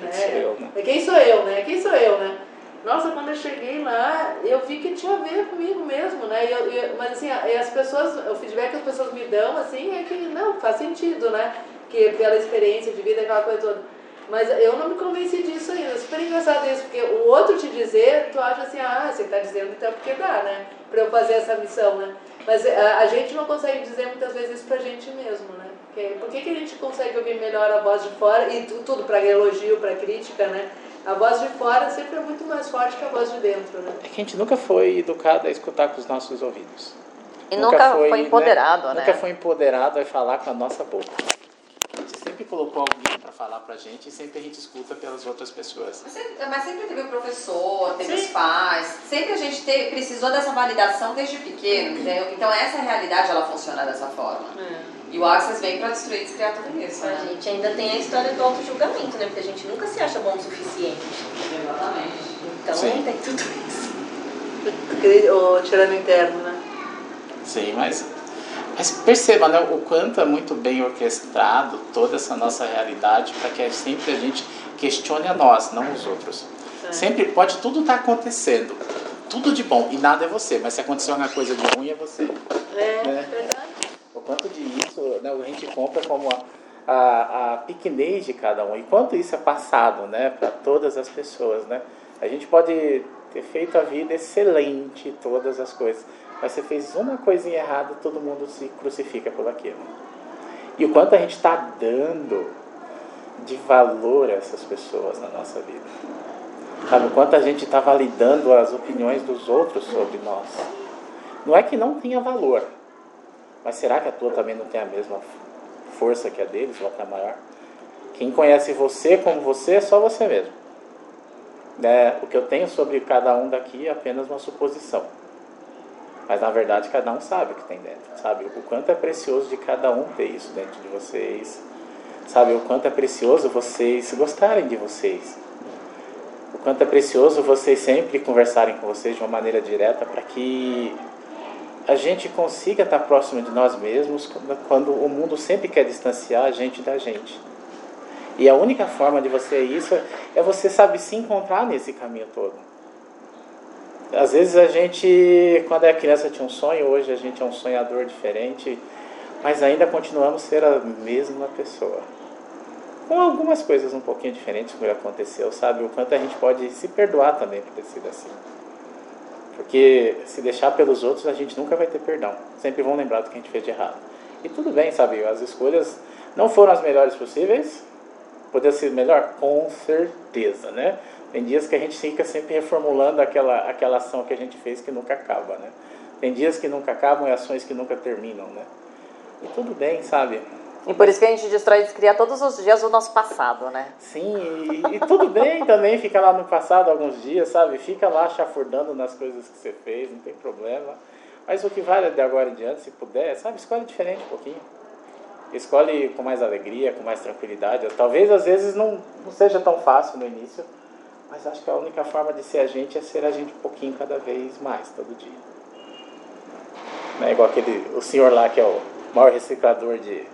Quem sou eu, né? Quem sou eu, né? Quem sou eu, né? Nossa, quando eu cheguei lá, eu vi que tinha a ver comigo mesmo, né? E eu, eu, mas assim, as pessoas, o feedback que as pessoas me dão, assim, é que não, faz sentido, né? Que pela experiência de vida, aquela coisa toda. Mas eu não me convenci disso ainda. É super engraçado isso, porque o outro te dizer, tu acha assim, ah, você está dizendo então porque dá, né? Para eu fazer essa missão, né? Mas a, a, gente não consegue dizer muitas vezes isso pra gente mesmo, né? Porque, por que, que a gente consegue ouvir melhor a voz de fora e tu, tudo para elogio, para crítica, né? A voz de fora sempre é muito mais forte que a voz de dentro, né? É que a gente nunca foi educado a escutar com os nossos ouvidos. E nunca, nunca foi, foi, empoderado, né? Nunca foi empoderado a falar com a nossa boca. Sempre colocou alguém para falar para a gente e sempre a gente escuta pelas outras pessoas. Mas sempre, mas sempre teve o professor, teve Sim. os pais. Sempre a gente teve, precisou dessa validação desde pequeno, entendeu? Então essa realidade ela funciona dessa forma. É. E o Access vem para destruir e descriar tudo isso. Né? A gente ainda tem a história do auto-julgamento, né? Porque a gente nunca se acha bom o suficiente. Exatamente. Então Sim. tem tudo isso. O tirano interno, né? Sim, mas, mas perceba né, o quanto é muito bem orquestrado toda essa nossa realidade para que sempre a gente questione a nós, não os outros. É. Sempre pode tudo estar tá acontecendo, tudo de bom, e nada é você, mas se aconteceu uma coisa de ruim é você. É, né? verdade quanto de isso né, a gente compra como a, a, a pequenez de cada um e quanto isso é passado né, para todas as pessoas. Né? A gente pode ter feito a vida excelente, todas as coisas, mas você fez uma coisinha errada, todo mundo se crucifica por aquilo. E o quanto a gente está dando de valor a essas pessoas na nossa vida. Sabe, o quanto a gente está validando as opiniões dos outros sobre nós. Não é que não tenha valor, mas será que a tua também não tem a mesma força que a deles, ou até maior? Quem conhece você como você é só você mesmo. É, o que eu tenho sobre cada um daqui é apenas uma suposição. Mas na verdade cada um sabe o que tem dentro, sabe? O quanto é precioso de cada um ter isso dentro de vocês, sabe? O quanto é precioso vocês gostarem de vocês. O quanto é precioso vocês sempre conversarem com vocês de uma maneira direta para que a gente consiga estar próximo de nós mesmos quando o mundo sempre quer distanciar a gente da gente. E a única forma de você isso é você saber se encontrar nesse caminho todo. Às vezes a gente, quando é criança, tinha um sonho, hoje a gente é um sonhador diferente, mas ainda continuamos ser a mesma pessoa. Com algumas coisas um pouquinho diferentes que aconteceu, sabe? O quanto a gente pode se perdoar também por ter sido assim. Porque se deixar pelos outros, a gente nunca vai ter perdão. Sempre vão lembrar do que a gente fez de errado. E tudo bem, sabe? As escolhas não foram as melhores possíveis. Poderia ser melhor? Com certeza, né? Tem dias que a gente fica sempre reformulando aquela, aquela ação que a gente fez que nunca acaba, né? Tem dias que nunca acabam e ações que nunca terminam, né? E tudo bem, sabe? E por isso que a gente destrói e descria todos os dias o nosso passado, né? Sim, e, e tudo bem também ficar lá no passado alguns dias, sabe? Fica lá chafurdando nas coisas que você fez, não tem problema. Mas o que vale de agora em diante, se puder, sabe? Escolhe diferente um pouquinho. Escolhe com mais alegria, com mais tranquilidade. Talvez às vezes não, não seja tão fácil no início, mas acho que a única forma de ser a gente é ser a gente um pouquinho cada vez mais, todo dia. Não é igual aquele, o senhor lá que é o maior reciclador de,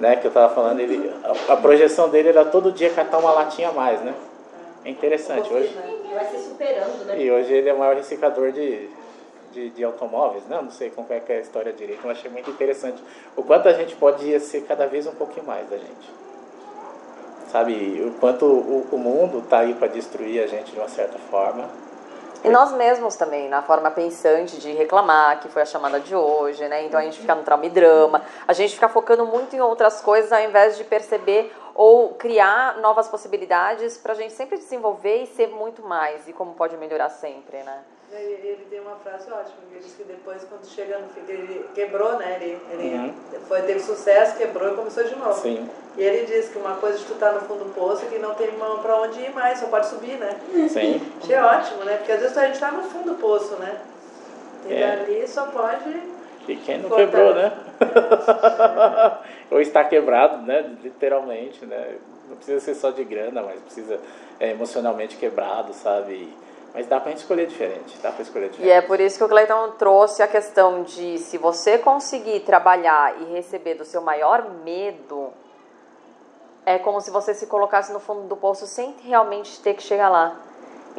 né, que eu estava falando, ele, a, a, projeção dele era todo dia catar uma latinha a mais, né? É interessante hoje. Vai se superando, né? E hoje ele é o maior reciclador de, de, de automóveis, né? Não sei como é que é a história direito, mas achei muito interessante o quanto a gente pode ser cada vez um pouquinho mais da gente. Sabe, o quanto o, o mundo está aí para destruir a gente de uma certa forma. E nós mesmos também, na forma pensante de reclamar, que foi a chamada de hoje, né? Então a gente fica no trauma e drama, a gente fica focando muito em outras coisas ao invés de perceber ou criar novas possibilidades para a gente sempre desenvolver e ser muito mais e como pode melhorar sempre, né? Ele, tem uma frase ótima, ele diz que depois, quando chega no fim, ele quebrou, né? Ele, ele uhum. foi, teve sucesso, quebrou e começou de novo. Sim. E ele diz que uma coisa de tu estar tá no fundo do poço é que não tem para onde ir mais, só pode subir, né? Sim. Achei ótimo, né? Porque às vezes a gente está no fundo do poço, né? E é. dali só pode. E quem não cortar. quebrou, né? É. Ou está quebrado, né? Literalmente, né? Não precisa ser só de grana, mas precisa é, emocionalmente quebrado, sabe? Mas dá para escolher diferente, dá para escolher diferente. E é por isso que o Cleiton trouxe a questão de se você conseguir trabalhar e receber do seu maior medo, é como se você se colocasse no fundo do poço sem realmente ter que chegar lá.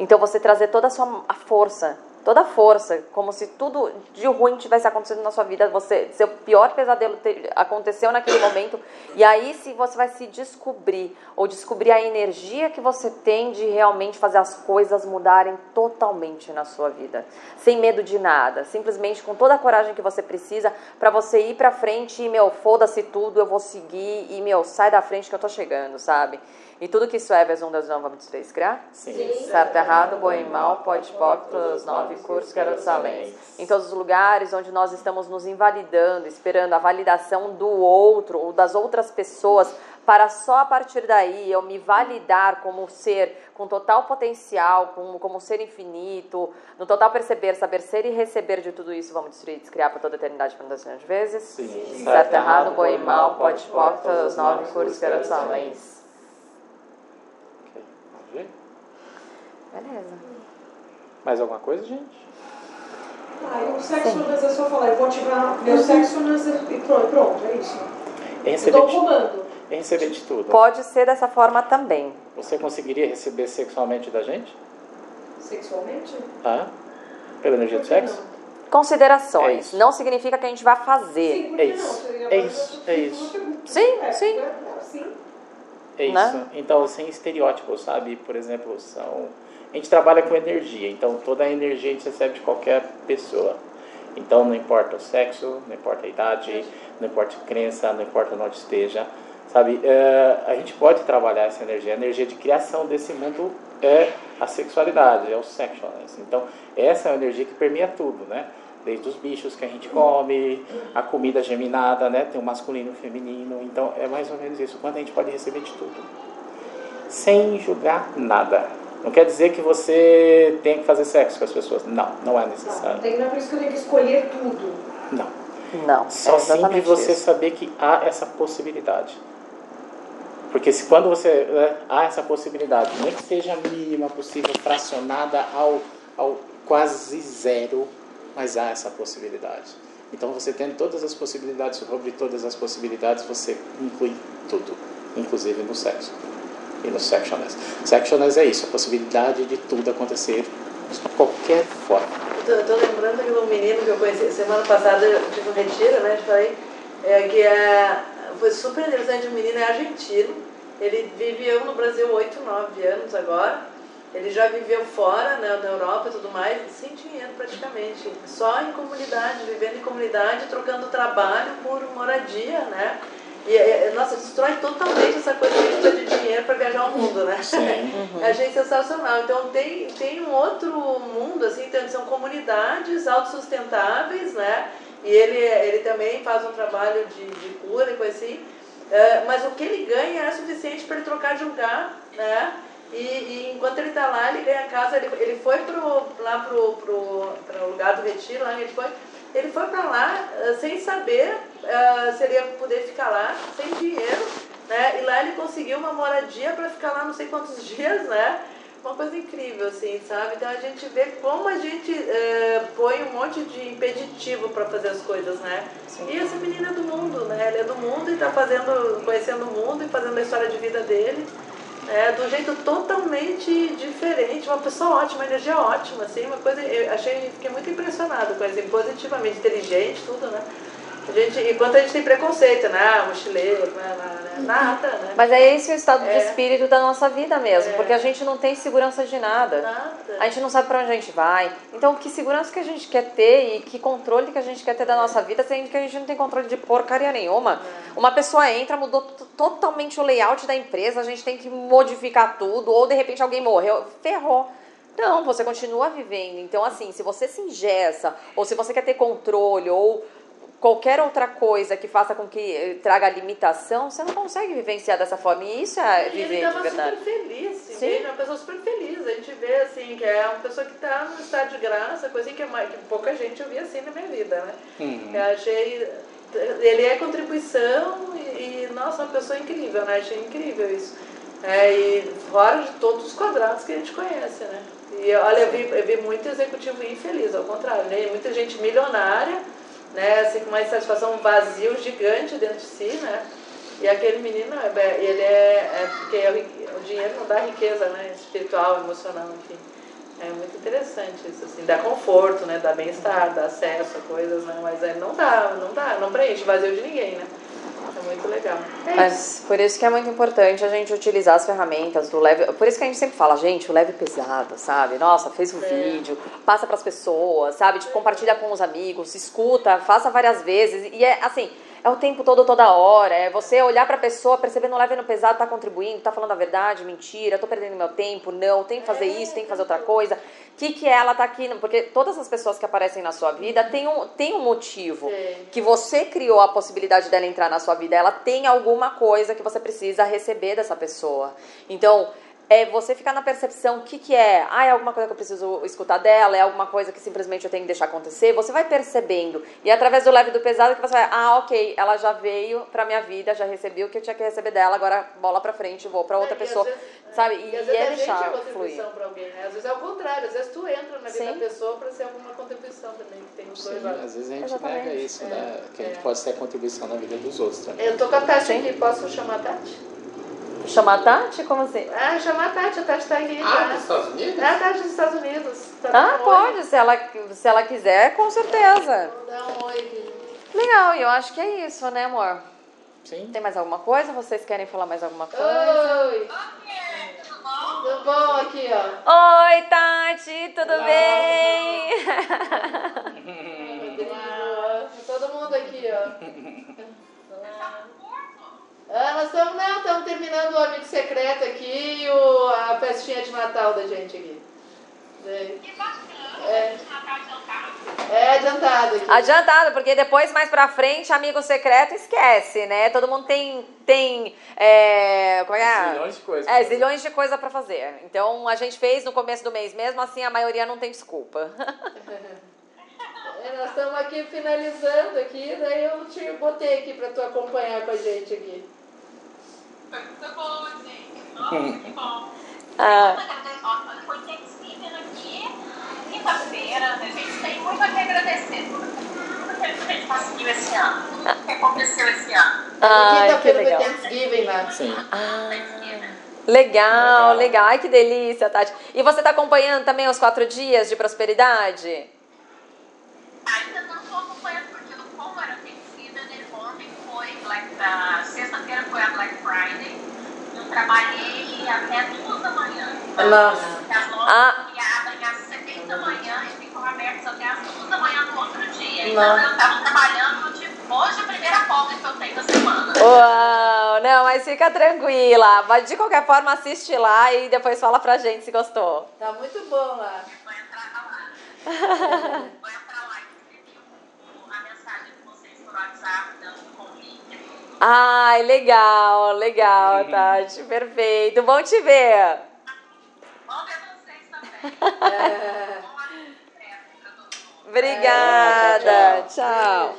Então você trazer toda a sua a força toda a força, como se tudo de ruim tivesse acontecendo na sua vida, você, seu pior pesadelo te, aconteceu naquele momento, e aí se você vai se descobrir, ou descobrir a energia que você tem de realmente fazer as coisas mudarem totalmente na sua vida, sem medo de nada, simplesmente com toda a coragem que você precisa para você ir para frente e, meu, foda-se tudo, eu vou seguir, e, meu, sai da frente que eu tô chegando, sabe? E tudo que isso é, vezes um, dois, não, vamos criar? Sim. Sim. Certo, errado, bom e mal, pode, pode, todos nove cursos, garotos além. Em todos os lugares onde nós estamos nos invalidando, esperando a validação do outro ou das outras pessoas, para só a partir daí eu me validar como ser com total potencial, como, como ser infinito, no total perceber, saber ser e receber de tudo isso, vamos destruir e descriar para toda a eternidade, por de vezes? Sim. Certo, certo errado, bom e mal, pode, pode, todos nove cursos, garotos além. Beleza. Mais alguma coisa, gente? Ah, o sexo, Sim. às vezes, só falar, eu vou ativar meu sexo e pronto, pronto, é isso. É receber, eu comando. É receber de tudo. Pode ser dessa forma também. Você conseguiria receber sexualmente da gente? Sexualmente? Ah, pela energia do sexo? Considerações. É não significa que a gente vai fazer. Sim, é isso. É isso. É isso. Sim, sim. sim. É isso. Né? Então, sem estereótipos, sabe? Por exemplo, são a gente trabalha com energia, então toda a energia a gente recebe de qualquer pessoa. Então não importa o sexo, não importa a idade, não importa a crença, não importa onde esteja, sabe? É, a gente pode trabalhar essa energia. A energia de criação desse mundo é a sexualidade, é o sexualness. Então essa é a energia que permeia tudo, né? Desde os bichos que a gente come, a comida geminada, né? Tem o masculino e o feminino. Então é mais ou menos isso. Quanto a gente pode receber de tudo. Sem julgar nada. Não quer dizer que você tem que fazer sexo com as pessoas. Não, não é necessário. Tem, não é por isso que eu tenho que escolher tudo. Não. Não, Só é sempre você isso. saber que há essa possibilidade. Porque se quando você né, há essa possibilidade, nem que seja a mínima possível, fracionada ao, ao quase zero, mas há essa possibilidade. Então você tendo todas as possibilidades, sobre todas as possibilidades, você inclui tudo, inclusive no sexo e no sectionless. Sectionless é isso, a possibilidade de tudo acontecer de qualquer forma. Tô lembrando de um menino que eu conheci semana passada, eu tive um retiro, né? Falei, é, que é, foi super interessante. O menino é argentino, ele viveu no Brasil 8, 9 anos agora. Ele já viveu fora, né, na Europa e tudo mais, sem dinheiro praticamente. Só em comunidade, vivendo em comunidade, trocando trabalho por moradia, né? E, é, nossa, destrói totalmente essa coisa que a gente precisa de dinheiro para viajar o mundo, né? Sim. Achei sensacional. Então tem, tem um outro mundo, assim, então, são comunidades autossustentáveis, né? E ele, ele também faz um trabalho de, de cura e coisa assim. Eh, mas o que ele ganha é suficiente para ele trocar de lugar, né? E, e enquanto ele está lá, ele ganha casa. Ele, ele foi pro, lá pro, pro, pro lugar do retiro, lá ele foi. Ele foi para lá eh, sem saber eh, se ele ia poder ficar lá, sem dinheiro, né? E lá ele conseguiu uma moradia para ficar lá não sei quantos dias, né? Uma coisa incrível, assim, sabe? Então a gente vê como a gente eh, põe um monte de impeditivo para fazer as coisas, né? E essa menina é do mundo, né? Ela é do mundo e está fazendo, conhecendo o mundo e fazendo a história de vida dele. É, de um jeito totalmente diferente, uma pessoa ótima, uma energia ótima, assim, uma coisa, eu achei, fiquei muito impressionada com assim, positivamente inteligente, tudo, né? A gente, enquanto a gente tem preconceito, né? Ah, mochileiro, né? né, Nada, né? Mas é esse o estado de É. espírito da nossa vida mesmo, É. porque a gente não tem segurança de nada. Nada. A gente não sabe pra onde a gente vai. Então, que segurança que a gente quer ter e que controle que a gente quer ter da nossa vida, sendo que a gente não tem controle de porcaria nenhuma. Uma pessoa entra, mudou totalmente o layout da empresa, a gente tem que modificar tudo, ou de repente alguém morreu, ferrou. Não, você continua vivendo. Então, assim, se você se ingessa, ou se você quer ter controle, ou qualquer outra coisa que faça com que eh, traga limitação, você não consegue vivenciar dessa forma. E isso é E ele viver de estava verdade. super feliz, Sim. entende? Uma pessoa super feliz. A gente vê assim, que é uma pessoa que está no estado de graça, coisa que, é mais- que pouca gente eu vi assim na minha vida, né? Uhum. Eu achei. Ele é contribuição e, e, nossa, uma pessoa incrível, né? Achei incrível isso. É, e fora de todos os quadrados que a gente conhece, né? E olha, eu vi, eu vi muito executivo infeliz, ao contrário, né? Muita gente milionária, né? Assim, com uma insatisfação, um vazio gigante dentro de si, né? E aquele menino, é- ele é, é porque é o dinheiro não dá riqueza, né? Espiritual, emocional, enfim. É muito interessante isso, assim, dá conforto, né? Dá bem-estar, dá acesso a coisas, né? Mas aí não dá, não dá, não preenche vazio de ninguém, né? É muito legal. É isso. Mas por isso que é muito importante a gente utilizar as ferramentas do leve. Por isso que a gente sempre fala, gente, o leve pesado, sabe? Nossa, fez um É. vídeo, passa pras pessoas, sabe? Tipo, compartilha com os amigos, escuta, faça várias vezes. E é assim, é o tempo todo, toda hora. É você olhar pra pessoa, perceber no leve no pesado, tá contribuindo, tá falando a verdade, mentira, tô perdendo meu tempo, não, tem que fazer isso, tem que fazer outra coisa. O que, que ela tá aqui? Porque todas as pessoas que aparecem na sua vida têm um, têm um motivo Sim. que você criou a possibilidade dela entrar na sua vida, ela tem alguma coisa que você precisa receber dessa pessoa. Então, é você ficar na percepção o que, que é. Ah, é alguma coisa que eu preciso escutar dela, é alguma coisa que simplesmente eu tenho que deixar acontecer. Você vai percebendo. E é através do leve e do pesado que você vai, ah, ok, ela já veio pra minha vida, já recebi o que eu tinha que receber dela, agora bola pra frente, vou pra outra É, pessoa. vezes- sabe? E, E, às e vezes é a gente é deixar fluir. contribuição para alguém, né? Às vezes é o contrário, às vezes tu entra na vida Sim. da pessoa para ser alguma contribuição também, que tem Sim, às vezes a gente Exatamente. nega isso, né? Que a gente é. pode ser a contribuição na vida dos outros também. Eu tô com a Tati Sim. aqui, posso chamar a Tati? Chamar a Tati? Como assim? Ah, chamar a Tati, a Tati tá aqui. Ah, né? dos Estados Unidos? É a Tati dos Estados Unidos. Tá Ah, pode, se ela, se ela quiser, com certeza. Vou dar um oi aqui. Legal, e eu acho que é isso, né, amor? Sim. Tem mais alguma coisa? Vocês querem falar mais alguma coisa? Oi! Tudo bom aqui, ó? Oi, Tati, tudo bem? Rodrigo, todo mundo aqui, ó. Ah, nós estamos, não, estamos terminando o amigo secreto aqui e o, a festinha de Natal da gente aqui. É. Que bacana, É. de Natal jantar. É adiantado aqui. Adiantado, porque depois, mais pra frente, amigo secreto esquece, né? Todo mundo tem. tem é, como é? que é? Zilhões de coisas. É, zilhões de coisa pra fazer. Então a gente fez no começo do mês mesmo, assim a maioria não tem desculpa. É, nós estamos aqui finalizando aqui, daí eu te botei aqui para tu acompanhar com a gente aqui. Foi muito bom, gente. Nossa, que bom. Ah. Ó, Foi Thanksgiving aqui, quinta-feira. A gente tem muito a que agradecer por tudo que a gente conseguiu esse ano, tudo que aconteceu esse ano. Que Quinta-feira foi legal. Thanksgiving lá. Sim. Ah, Thanksgiving. legal, legal. Ai, que delícia, Tati. E você tá acompanhando também os quatro dias de prosperidade? Ainda não estou acompanhando porque no como era Thanksgiving, né? ontem foi Black, a sexta-feira foi a Black Friday. Eu trabalhei até duas da manhã. Então, Nossa. As lojas Ah. abrem às seis da manhã e ficam abertas até às duas da manhã no outro dia. Nossa. Então eu estava trabalhando, tipo, hoje é a primeira folga que eu tenho da semana. Uau, não, mas fica tranquila. Mas de qualquer forma, assiste lá e depois fala pra gente se gostou. Tá muito bom lá. Vou entrar lá. Vou entrar lá e escrevi a mensagem de vocês por WhatsApp, dando. Ai, legal, legal, Tati. Perfeito. Bom te ver. Vamos ver vocês também. Bom mundo. Obrigada. É, tchau.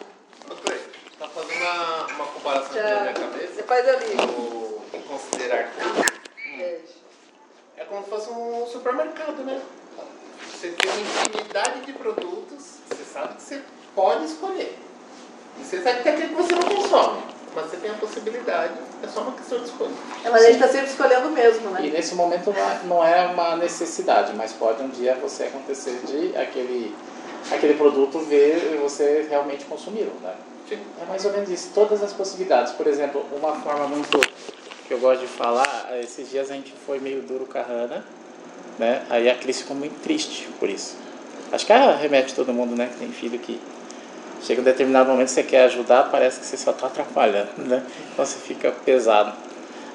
Ô, Cleide, tá fazendo uma, uma comparação aqui na minha cabeça. Depois eu ligo. O considerar tudo Beijo. é como se fosse um supermercado, né? Você tem uma infinidade de produtos, você sabe que você pode escolher. E você sabe que tem aquele que você não consome, mas você tem a possibilidade, é só uma questão de escolha. É, mas a gente tá sempre escolhendo mesmo, E né? nesse momento não é- não é uma necessidade, mas pode um dia você acontecer de aquele, aquele produto ver você realmente consumi-lo, né? Sim. É mais ou menos isso, todas as possibilidades. Por exemplo, uma forma muito que eu gosto de falar, esses dias a gente foi meio duro com a Hannah, né? Aí a Cris ficou muito triste por isso. Acho que ah, remete todo mundo, né? Que tem filho que chega um determinado momento que você quer ajudar, parece que você só está atrapalhando, né? Então você fica pesado.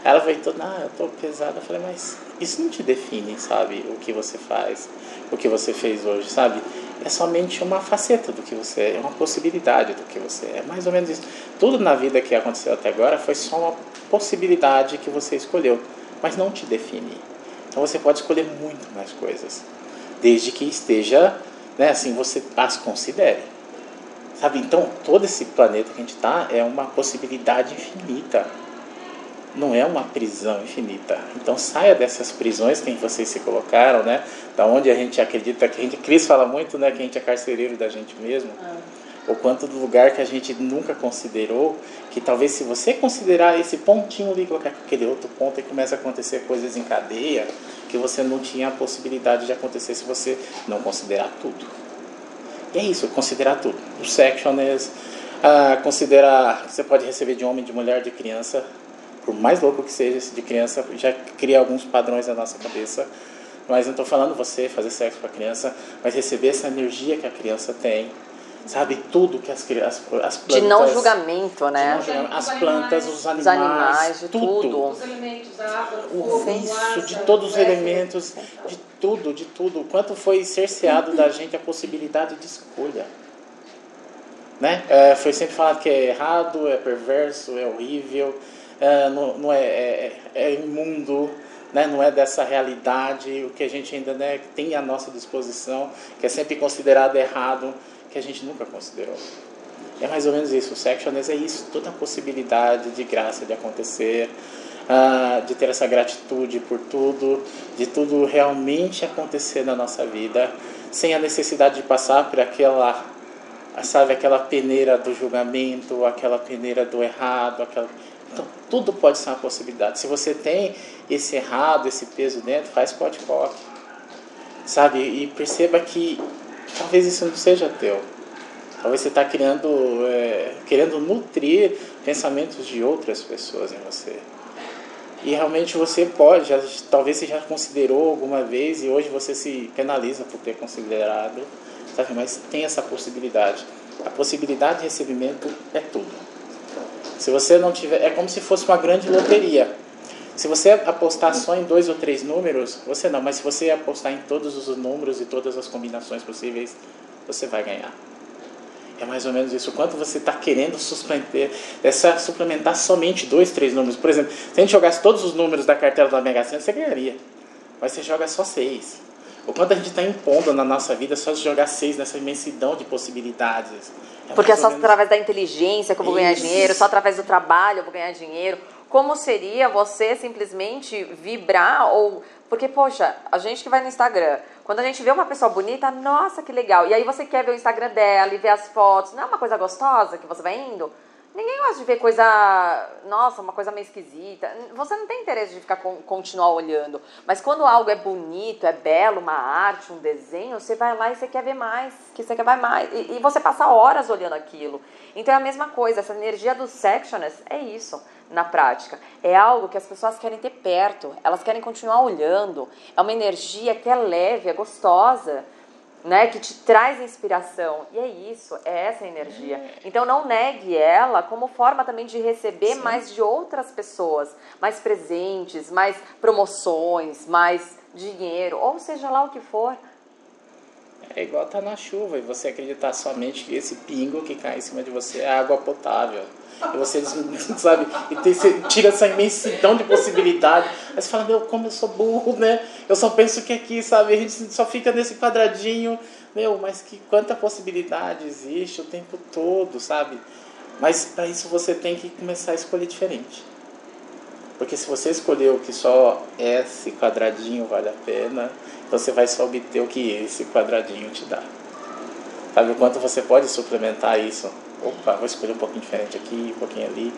Ela veio toda, ah, eu tô pesada. Eu falei, mas isso não te define, sabe? O que você faz, o que você fez hoje, sabe? É somente uma faceta do que você é, é uma possibilidade do que você é. É mais ou menos isso. Tudo na vida que aconteceu até agora foi só uma possibilidade que você escolheu, mas não te define. Então você pode escolher muito mais coisas, desde que esteja, né, assim, você as considere. Sabe? Então, todo esse planeta que a gente está é uma possibilidade infinita. Não é uma prisão infinita. Então, saia dessas prisões que vocês se colocaram, né? Da onde a gente acredita que a gente. Cris fala muito, né? Que a gente é carcereiro da gente mesmo. Ou quanto do lugar que a gente nunca considerou. Que talvez, se você considerar esse pontinho ali, colocar aquele outro ponto e começa a acontecer coisas em cadeia que você não tinha a possibilidade de acontecer se você não considerar tudo. É isso, considerar tudo. O sectioners, ah, considerar você pode receber de homem, de mulher, de criança, por mais louco que seja de criança, já cria alguns padrões na nossa cabeça. Mas não estou falando você fazer sexo com a criança, mas receber essa energia que a criança tem, sabe? Tudo que as crianças, as plantas... De não julgamento, né? não julgamento, as plantas, os animais, Os animais, de tudo. Os alimentos, a água, o O de todos os ar. elementos, de tudo, de tudo. Quanto foi cerceado da gente a possibilidade de escolha. Né? É, foi sempre falado que é errado, é perverso, é horrível, é, não, não é, é, é imundo, né? não é dessa realidade, o que a gente ainda né, tem à nossa disposição, que é sempre considerado errado, que a gente nunca considerou. É mais ou menos isso. O sectioners é isso, toda a possibilidade de graça de acontecer, ah, de ter essa gratitude por tudo, de tudo realmente acontecer na nossa vida, sem a necessidade de passar por aquela, sabe, aquela peneira do julgamento, aquela peneira do errado, aquela... Então, tudo pode ser uma possibilidade. Se você tem esse errado, esse peso dentro, faz pote-pote, sabe? E perceba que talvez isso não seja teu. Talvez você está criando, é, querendo nutrir pensamentos de outras pessoas em você. E realmente você pode, já, talvez você já considerou alguma vez e hoje você se penaliza por ter considerado, sabe? Mas tem essa possibilidade. A possibilidade de recebimento é tudo. Se você não tiver, é como se fosse uma grande loteria. Se você apostar só em dois ou três números, você não, mas se você apostar em todos os números e todas as combinações possíveis, você vai ganhar. É mais ou menos isso. Quanto você está querendo suplementar, essa, suplementar somente dois, três números. Por exemplo, se a gente jogasse todos os números da cartela da Mega Sena, você ganharia. Mas você joga só seis. O quanto a gente está impondo na nossa vida só de jogar seis nessa imensidão de possibilidades. É Porque é só menos- através da inteligência que eu vou ganhar Isso. dinheiro, só através do trabalho eu vou ganhar dinheiro. Como seria você simplesmente vibrar ou. Porque, poxa, a gente que vai no Instagram, quando a gente vê uma pessoa bonita, nossa, que legal. E aí você quer ver o Instagram dela e ver as fotos. Não é uma coisa gostosa que você vai indo? Ninguém gosta de ver coisa, nossa, uma coisa meio esquisita. Você não tem interesse de ficar con- continuar olhando. Mas quando algo é bonito, é belo, uma arte, um desenho, você vai lá e você quer ver mais, que você quer mais. E, e você passa horas olhando aquilo. Então é a mesma coisa, essa energia do sectionist é isso na prática. É algo que as pessoas querem ter perto, elas querem continuar olhando. É uma energia que é leve, é gostosa né, que te traz inspiração. E é isso, é essa energia. Então não negue ela como forma também de receber mais de outras pessoas, mais presentes, mais promoções, mais dinheiro, ou seja lá o que for. É igual tá na chuva e você acreditar somente que esse pingo que cai em cima de você é água potável. E você, sabe, e tem- você tira essa imensidão de possibilidade. Aí você fala, meu, como eu sou burro, né? Eu só penso que aqui, sabe, a gente só fica nesse quadradinho. Meu, mas que quanta possibilidade existe o tempo todo, sabe? Mas para isso você tem que começar a escolher diferente. Porque se você escolheu que só esse quadradinho vale a pena, então você vai só obter o que esse quadradinho te dá. Sabe o quanto você pode suplementar isso? Opa, vou escolher um pouquinho diferente aqui, um pouquinho ali.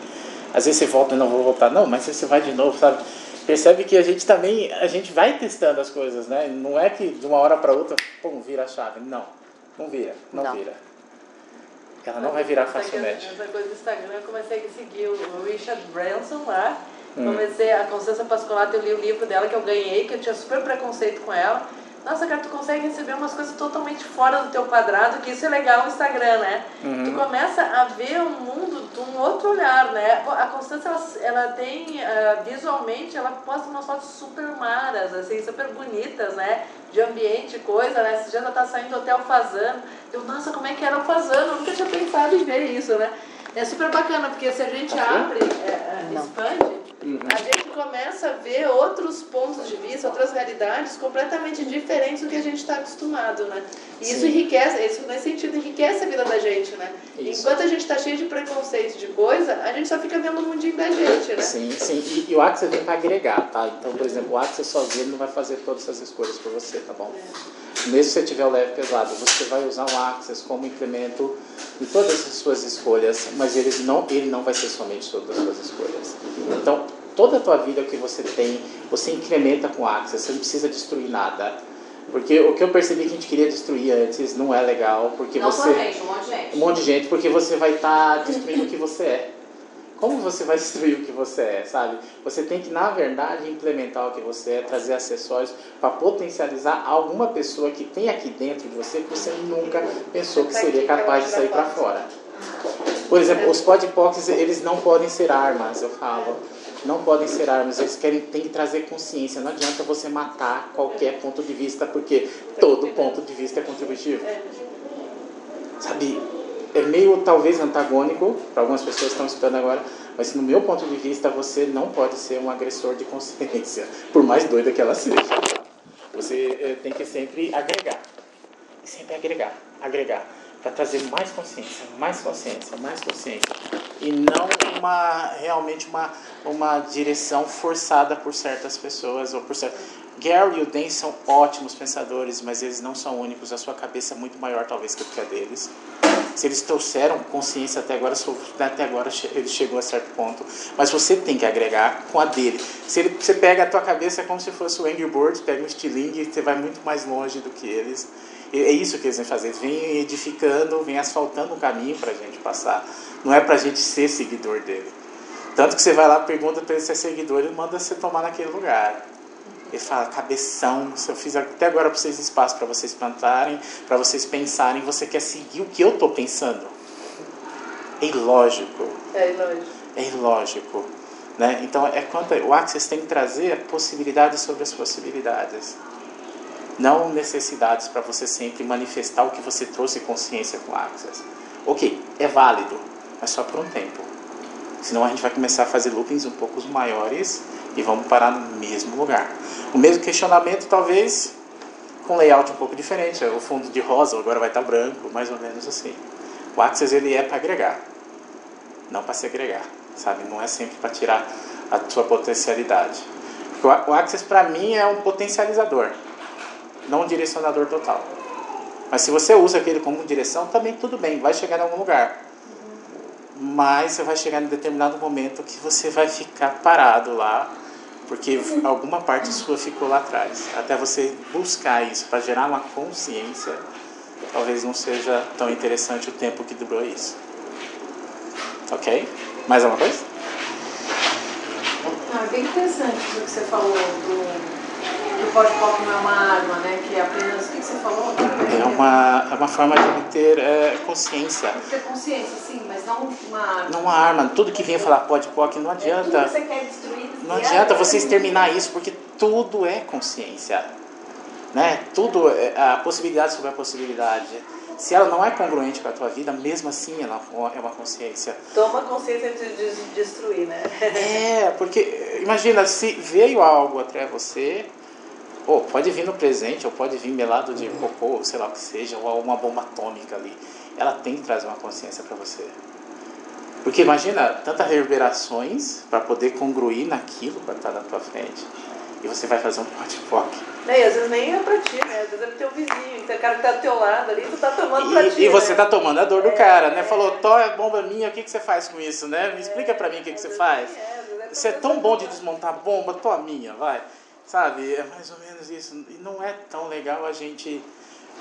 Às vezes você volta e não vou voltar. Não, mas você vai de novo, sabe? Percebe que a gente também, a gente vai testando as coisas, né? Não é que de uma hora para outra, pum, vira a chave. Não, não vira, não, Não. vira. Ela não vai virar facilmente. Essa coisa do Instagram, eu comecei a seguir o Richard Branson lá. Comecei, a Constança Pascolato, eu li o livro dela que eu ganhei, que eu tinha super preconceito com ela. Nossa, cara, tu consegue receber umas coisas totalmente fora do teu quadrado, que isso é legal no Instagram, né? Uhum. Tu começa a ver o mundo de um outro olhar, né? A Constância, ela, ela tem, ah, visualmente, ela posta umas fotos super maras, assim, super bonitas, né? De ambiente, coisa, né? Esse dia ela tá saindo do hotel Fazano. Eu, nossa, como é que era o Fazano? Eu nunca tinha pensado em ver isso, né? É super bacana, porque se a gente abre, é, é, expande, a gente começa a ver outros pontos de vista, outras realidades completamente diferentes do que a gente está acostumado, né? E isso enriquece, isso nesse sentido enriquece a vida da gente, né? Isso. Enquanto a gente está cheio de preconceito de coisa, a gente só fica vendo o mundinho da gente, né? Sim, sim. E, e o Axel vem para agregar, tá? Então, por exemplo, o Axel sozinho não vai fazer todas essas escolhas por você, tá bom? Mesmo se você tiver o leve pesado, você vai usar o Access como implemento em todas as suas escolhas, mas ele não, ele não vai ser somente todas as suas escolhas. Então, toda a tua vida que você tem, você incrementa com Access, você não precisa destruir nada. Porque o que eu percebi que a gente queria destruir antes não é legal, porque Não você gente, um monte de gente. um monte de gente, porque você vai estar destruindo o que você é. Como você vai destruir o que você é, sabe? Você tem que, na verdade, implementar o que você é, trazer acessórios para potencializar alguma pessoa que tem aqui dentro de você que você nunca pensou que seria capaz de sair para fora. Por exemplo, os podpocs, eles não podem ser armas, eu falo. Não podem ser armas, eles querem, tem que trazer consciência. Não adianta você matar qualquer ponto de vista, porque todo ponto de vista é contributivo sabe, é meio talvez antagônico para algumas pessoas que estão escutando agora, mas no meu ponto de vista você não pode ser um agressor de consciência, por mais doida que ela seja. Você eh, tem que sempre agregar, sempre agregar, agregar, para trazer mais consciência, mais consciência, mais consciência, e não uma realmente uma uma direção forçada por certas pessoas ou por certas Gary e o Dan são ótimos pensadores, mas eles não são únicos. A sua cabeça é muito maior, talvez, que a deles. Se eles trouxeram consciência até agora, até agora ele chegou a certo ponto. Mas você tem que agregar com a dele. Se ele, você pega a tua cabeça é como se fosse o Angry Birds, pega um e você vai muito mais longe do que eles. É isso que eles vêm fazer. Eles vêm edificando, vêm asfaltando um caminho para a gente passar. Não é para a gente ser seguidor dele. Tanto que você vai lá, pergunta para ele se é seguidor, ele manda você tomar naquele lugar. Ele fala, cabeção, se eu fiz até agora para vocês espaço para vocês plantarem, para vocês pensarem, você quer seguir o que eu estou pensando? É ilógico, É, lógico. é ilógico. Né? Então, é quanto o Access tem que trazer possibilidades sobre as possibilidades. Não necessidades para você sempre manifestar o que você trouxe consciência com Access. Ok, é válido, mas só por um tempo. Senão a gente vai começar a fazer loopings um pouco maiores e vamos parar no mesmo lugar. O mesmo questionamento, talvez com layout um pouco diferente. O fundo de rosa agora vai estar branco, mais ou menos assim. O Access ele é para agregar, não para segregar, sabe? Não é sempre para tirar a sua potencialidade. O Access para mim é um potencializador, não um direcionador total. Mas se você usa aquele como direção, também tudo bem, vai chegar em algum lugar. Mas você vai chegar em determinado momento que você vai ficar parado lá, porque alguma parte sua ficou lá atrás. Até você buscar isso para gerar uma consciência, talvez não seja tão interessante o tempo que durou isso. Ok? Mais alguma coisa? Ah, bem interessante isso que você falou do que o pop não é uma arma, né? Que é apenas. O que, que você falou? É uma, é uma forma de obter é, consciência. Ter consciência, sim, mas não uma arma. Não uma arma. Tudo que vinha falar pode POC não adianta. É, tudo que você quer destruir, não adianta você exterminar isso, porque tudo é consciência. Né? Tudo, é, a possibilidade sobre a possibilidade. Se ela não é congruente com a tua vida, mesmo assim ela é uma consciência. Toma consciência de, de destruir, né? É, porque imagina, se veio algo até você, ou pode vir no presente, ou pode vir melado de cocô, sei lá o que seja, ou uma bomba atômica ali. Ela tem que trazer uma consciência para você. Porque imagina tantas reverberações para poder congruir naquilo que está na tua frente. E você vai fazer um pote-poc. E às vezes nem é pra ti, né? Às vezes é pro teu vizinho, tem cara que tá do teu lado ali, tu tá tomando pra e, ti. E você né? tá tomando a dor do cara, né? Falou, Tó é bomba minha, o que, que você faz com isso, né? Me explica pra mim o que, que você faz. Você é tão bom de desmontar bomba, Tó a minha, vai. Sabe? É mais ou menos isso. E não é tão legal a gente.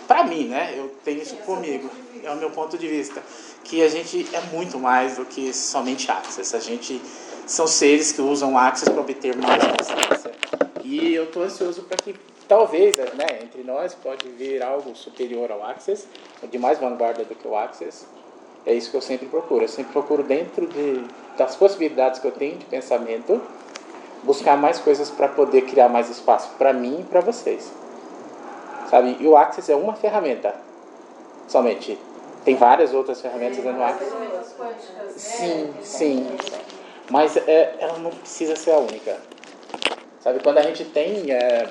Pra mim, né? Eu tenho isso comigo. É o meu ponto de vista. Que a gente é muito mais do que somente Access. A gente são seres que usam Access para obter mais consciência. E eu estou ansioso para que talvez, né, entre nós pode vir algo superior ao Access, de mais vanguarda do que o Access. É isso que eu sempre procuro. Eu sempre procuro dentro de, das possibilidades que eu tenho de pensamento, buscar mais coisas para poder criar mais espaço para mim e para vocês. Sabe? E o Access é uma ferramenta somente. Tem várias outras ferramentas dentro do Access. Sim, sim. Mas é, ela não precisa ser a única. Sabe, quando a gente tem é,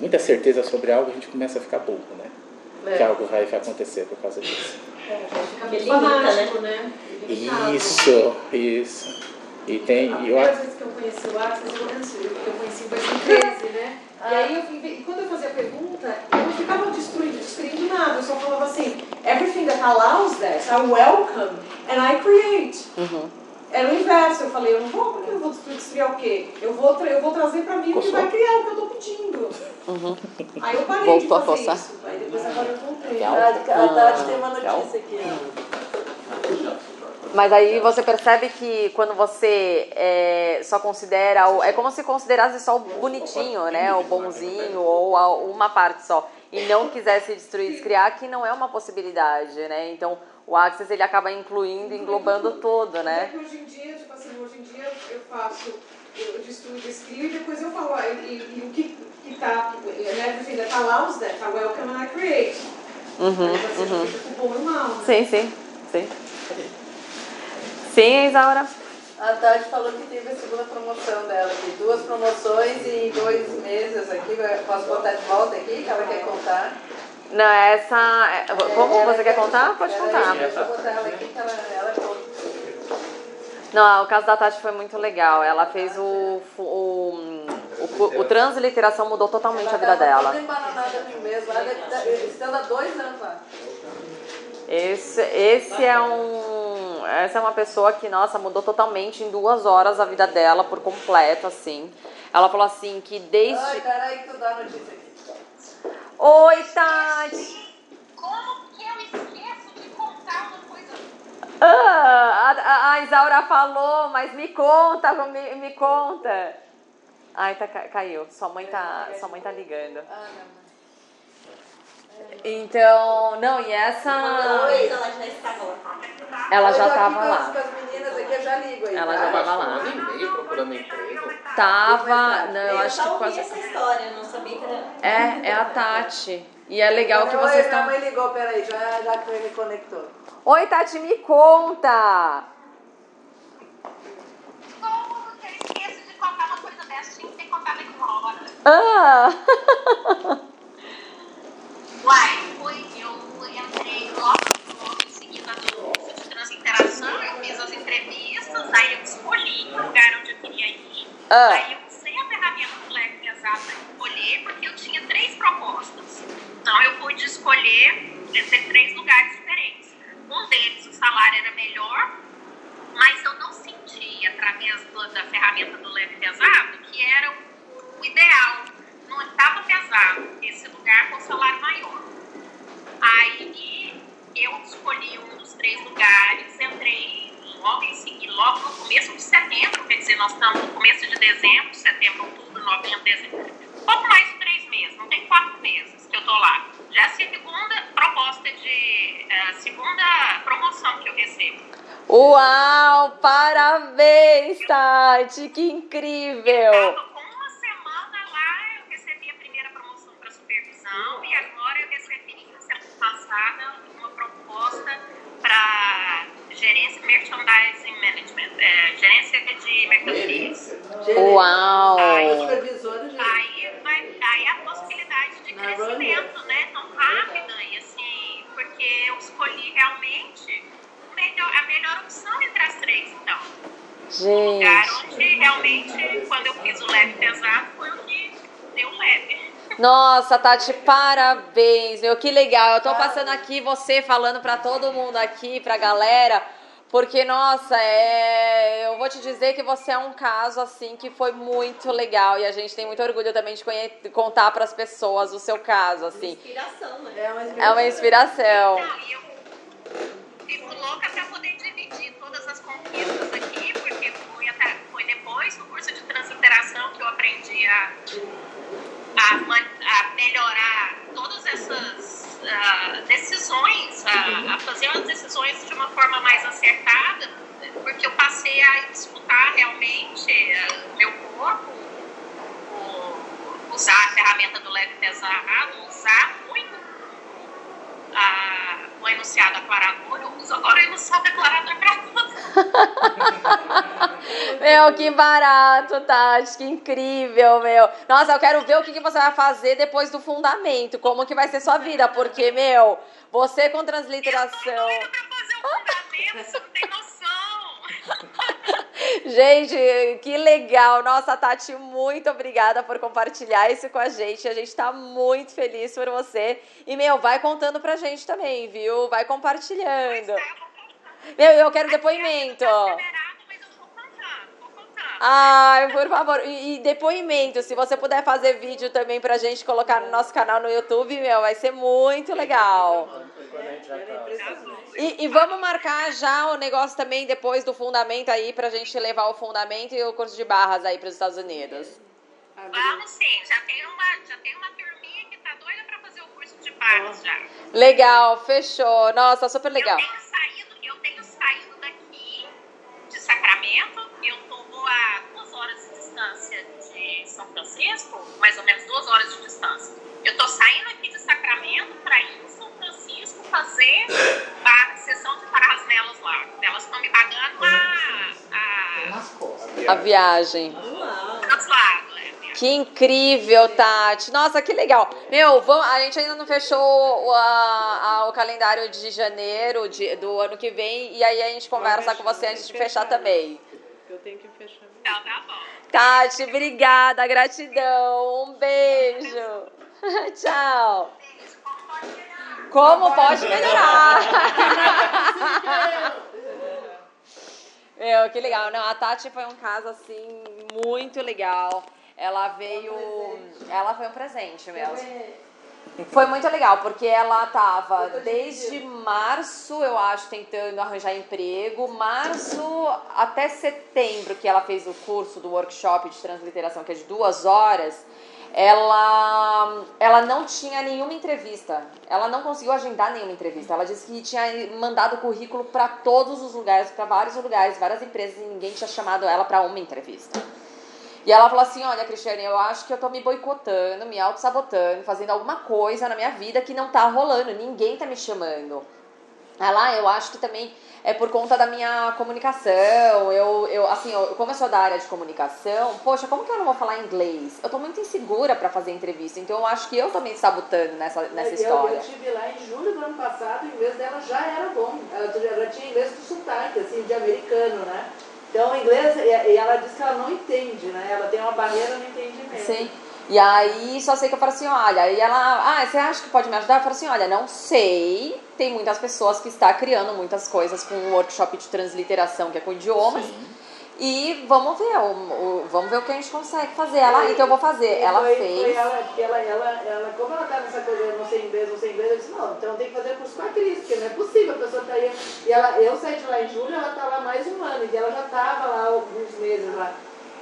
muita certeza sobre algo, a gente começa a ficar bobo, né? É. Que algo vai, vai acontecer por causa disso. Fica Porque muito fanático, né? Limitado. Isso, isso. E tem. A E eu, primeira vez que eu conheci o Access, eu conheci, eu conheci em 2013, né? E aí, eu, e quando eu fazia a pergunta, eu não ficava destruindo, destruindo nada. Eu só falava assim, everything that allows that, I welcome and I create. Era o inverso. Eu falei, eu não vou, porque eu vou destruir, destruir o quê? Eu vou, tra- eu vou trazer pra mim o que vai criar, o que eu tô pedindo. Aí eu parei Voltou de a fazer coçar? isso. Aí depois agora eu voltei. A, a Tati tem uma notícia aqui. ó. Mas aí você percebe que quando você é, só considera. O, é como se considerasse só o bonitinho, né? O bonzinho, ou a- uma parte só. E não quisesse destruir, descriar, que não é uma possibilidade, né? Então o Access ele acaba incluindo, englobando todo, né? É que hoje em dia, tipo assim, hoje em dia eu faço, eu destruo, descrio e depois eu falo, e, e- e o que, que tá, né, everything that allows that, I welcome and I create. Uhum, Aí você uhum. fica com bom e mal, né? Sim, sim, sim. Sim, Isaura? A Tati falou que teve a segunda promoção dela aqui. Duas promoções em dois meses aqui. Posso botar de volta aqui, que ela quer contar? Não, essa. é- Como Ela você quer contar? Pode contar. Deixa eu botar ela aqui, que ela, ela conta. Não, o caso da Tati foi muito legal. Ela fez o. O, o, o transliteração mudou totalmente a vida Ela dela. lá, deve tá- dois anos lá. Esse, esse é um. Essa é uma pessoa que, nossa, mudou totalmente em duas horas a vida dela por completo, assim. Ela falou assim que desde. Ai, peraí que tu dá notícia aqui. Oi, Tati! Como que eu esqueço de contar uma coisa? Ah, a, a Isaura falou, mas me conta, me, me conta. Ai, tá, ca- caiu. Sua mãe tá, sua mãe tá ligando. Ah, não. Então, não, e essa. Ela já estava lá. Ela já Eu tava lá. Eu já. Ela tá? já Eu tava lá. um ano e meio procurando emprego. Tava. Não, eu Eu acho que quase. essa história, eu não sabia que era. É, é a Tati. E é legal que vocês minha estão. mãe ligou, peraí, já, já que reconectou. Oi, Tati, me conta! Como que eu esqueço de contar uma coisa dessa? Tinha que ter contado aqui uma hora. Ah! Uai, foi, eu entrei logo, logo em seguida do curso de transinteração, eu fiz as entrevistas, aí eu escolhi o lugar onde eu queria ir. Ah. Aí eu usei a ferramenta do leque pesado para escolher, porque eu tinha três propostas. Então eu pude escolher entre três lugares diferentes. Um deles o salário era melhor, mas eu não senti, através do- da ferramenta do leve pesado, que era o, o ideal. Não estava pesado esse lugar com salário maior. Aí eu escolhi um dos três lugares, entrei logo em seguida, logo no começo de setembro, quer dizer, nós estamos no começo de dezembro, setembro, outubro, novembro, dezembro. Pouco mais de três meses, não tem quatro meses que eu tô lá. Já é a segunda proposta de. eh, segunda promoção que eu recebo. Uau! Parabéns, Tati! Que incrível! Tava com uma semana lá, eu recebi a primeira promoção para supervisão e agora eu recebi na semana passada uma proposta para gerência merchandising management, é, gerência de mercadorias. Uau! A supervisora, gente. Aí, vai, aí a possibilidade de crescimento, né, tão rápida e assim, porque eu escolhi realmente o melhor, a melhor opção entre as três, então. lugar Gente, onde realmente, quando eu fiz o leve pesado, foi o que deu leve. Nossa, Tati, parabéns, meu, que legal. Eu tô passando aqui você falando pra todo mundo aqui, pra galera, porque, nossa, é... eu vou te dizer que você é um caso, assim, que foi muito legal e a gente tem muito orgulho também de conhe- contar pras pessoas o seu caso, assim. Inspiração, né? É uma É uma inspiração. E eu fico louca pra poder dividir todas as conquistas aqui, porque foi, até, foi depois do curso de transinteração que eu aprendi a, a, a melhorar todas essas ah, decisões, a, a fazer as decisões de uma forma mais acertada, porque eu passei a escutar realmente ah, meu corpo, o- usar a ferramenta do leve pesado, usar muito a, o enunciado aclarador, eu uso agora o enunciado aclarador para tudo. Meu, que barato, Tati, que incrível, meu. Nossa, eu quero ver o que, que você vai fazer depois do fundamento, como que vai ser sua vida, porque, meu, você com Eu tô transliteração. doida pra fazer o fundamento, você não tem noção. Gente, que legal. Nossa, Tati, muito obrigada por compartilhar isso com a gente. A gente tá muito feliz por você. E, meu, vai contando pra gente também, viu? Vai compartilhando. Contando. Meu, eu quero depoimento. Liberado, mas eu vou contando, vou contando. Ai, por favor. E, e depoimento, se você puder fazer vídeo também pra gente colocar no nosso canal no YouTube, meu, vai ser muito legal. Quando a gente vai pra- E, e vamos marcar já o negócio também depois do fundamento aí pra gente levar o fundamento e o curso de barras aí pros Estados Unidos. Vamos sim, já tem uma, já tem uma turminha que tá doida pra fazer o curso de barras já. Legal, fechou. Nossa, super legal. Eu tenho saído, eu tenho saído daqui de Sacramento, eu tô a duas horas de distância de São Francisco, mais ou menos duas horas de distância. Eu tô saindo aqui de Sacramento para ir fazer a sessão de parasnelas lá. Elas estão me pagando a, a. A viagem. Translado, né? Que incrível, Tati. Nossa, que legal. Meu, vamos, a gente ainda não fechou o, a- a- o calendário de janeiro de- do ano que vem. E aí a gente conversa com você antes de fechar também. Eu tenho que fechar. Então tá bom. Tati, obrigada, gratidão. Um beijo. Tchau. Beijo, como pode melhorar? Meu, que legal. Não, a Tati foi um caso assim muito legal. Ela veio. Ela foi um presente mesmo. Foi muito legal, porque ela tava desde março, eu acho, tentando arranjar emprego. Março até setembro, que ela fez o curso do workshop de transliteração, que é de duas horas. Ela, ela não tinha nenhuma entrevista. Ela não conseguiu agendar nenhuma entrevista. Ela disse que tinha mandado currículo para todos os lugares, para vários lugares, várias empresas, e ninguém tinha chamado ela para uma entrevista. E ela falou assim: Olha, Cristiane, eu acho que eu tô me boicotando, me auto-sabotando, fazendo alguma coisa na minha vida que não tá rolando, ninguém tá me chamando. Ah, eu acho que também é por conta da minha comunicação. Eu, eu assim, eu, como eu sou da área de comunicação, poxa, como que eu não vou falar inglês? Eu tô muito insegura para fazer entrevista, então eu acho que eu me sabotando nessa, nessa eu, história. Eu estive lá em julho do ano passado, o inglês dela já era bom. Ela, ela tinha inglês com sotaque, assim, de americano, né? Então, o inglês, e ela diz que ela não entende, né? Ela tem uma barreira no entendimento. Sim. E aí, só sei que eu falo assim, olha, e ela, ah, você acha que pode me ajudar? Eu falo assim, olha, não sei, tem muitas pessoas que estão criando muitas coisas com um workshop de transliteração, que é com idiomas, Sim. e vamos ver, o, o- vamos ver o que a gente consegue fazer. Ela, então eu vou fazer. E Ela foi, fez. Foi ela, porque ela, ela, ela, como ela tá nessa coisa, eu não sei inglês, não sei inglês, eu disse, não, então tem que fazer curso com a Cris, porque não é possível, a pessoa tá aí. E ela, eu saí de lá em julho, ela tá lá mais um ano, e ela já tava lá alguns meses lá.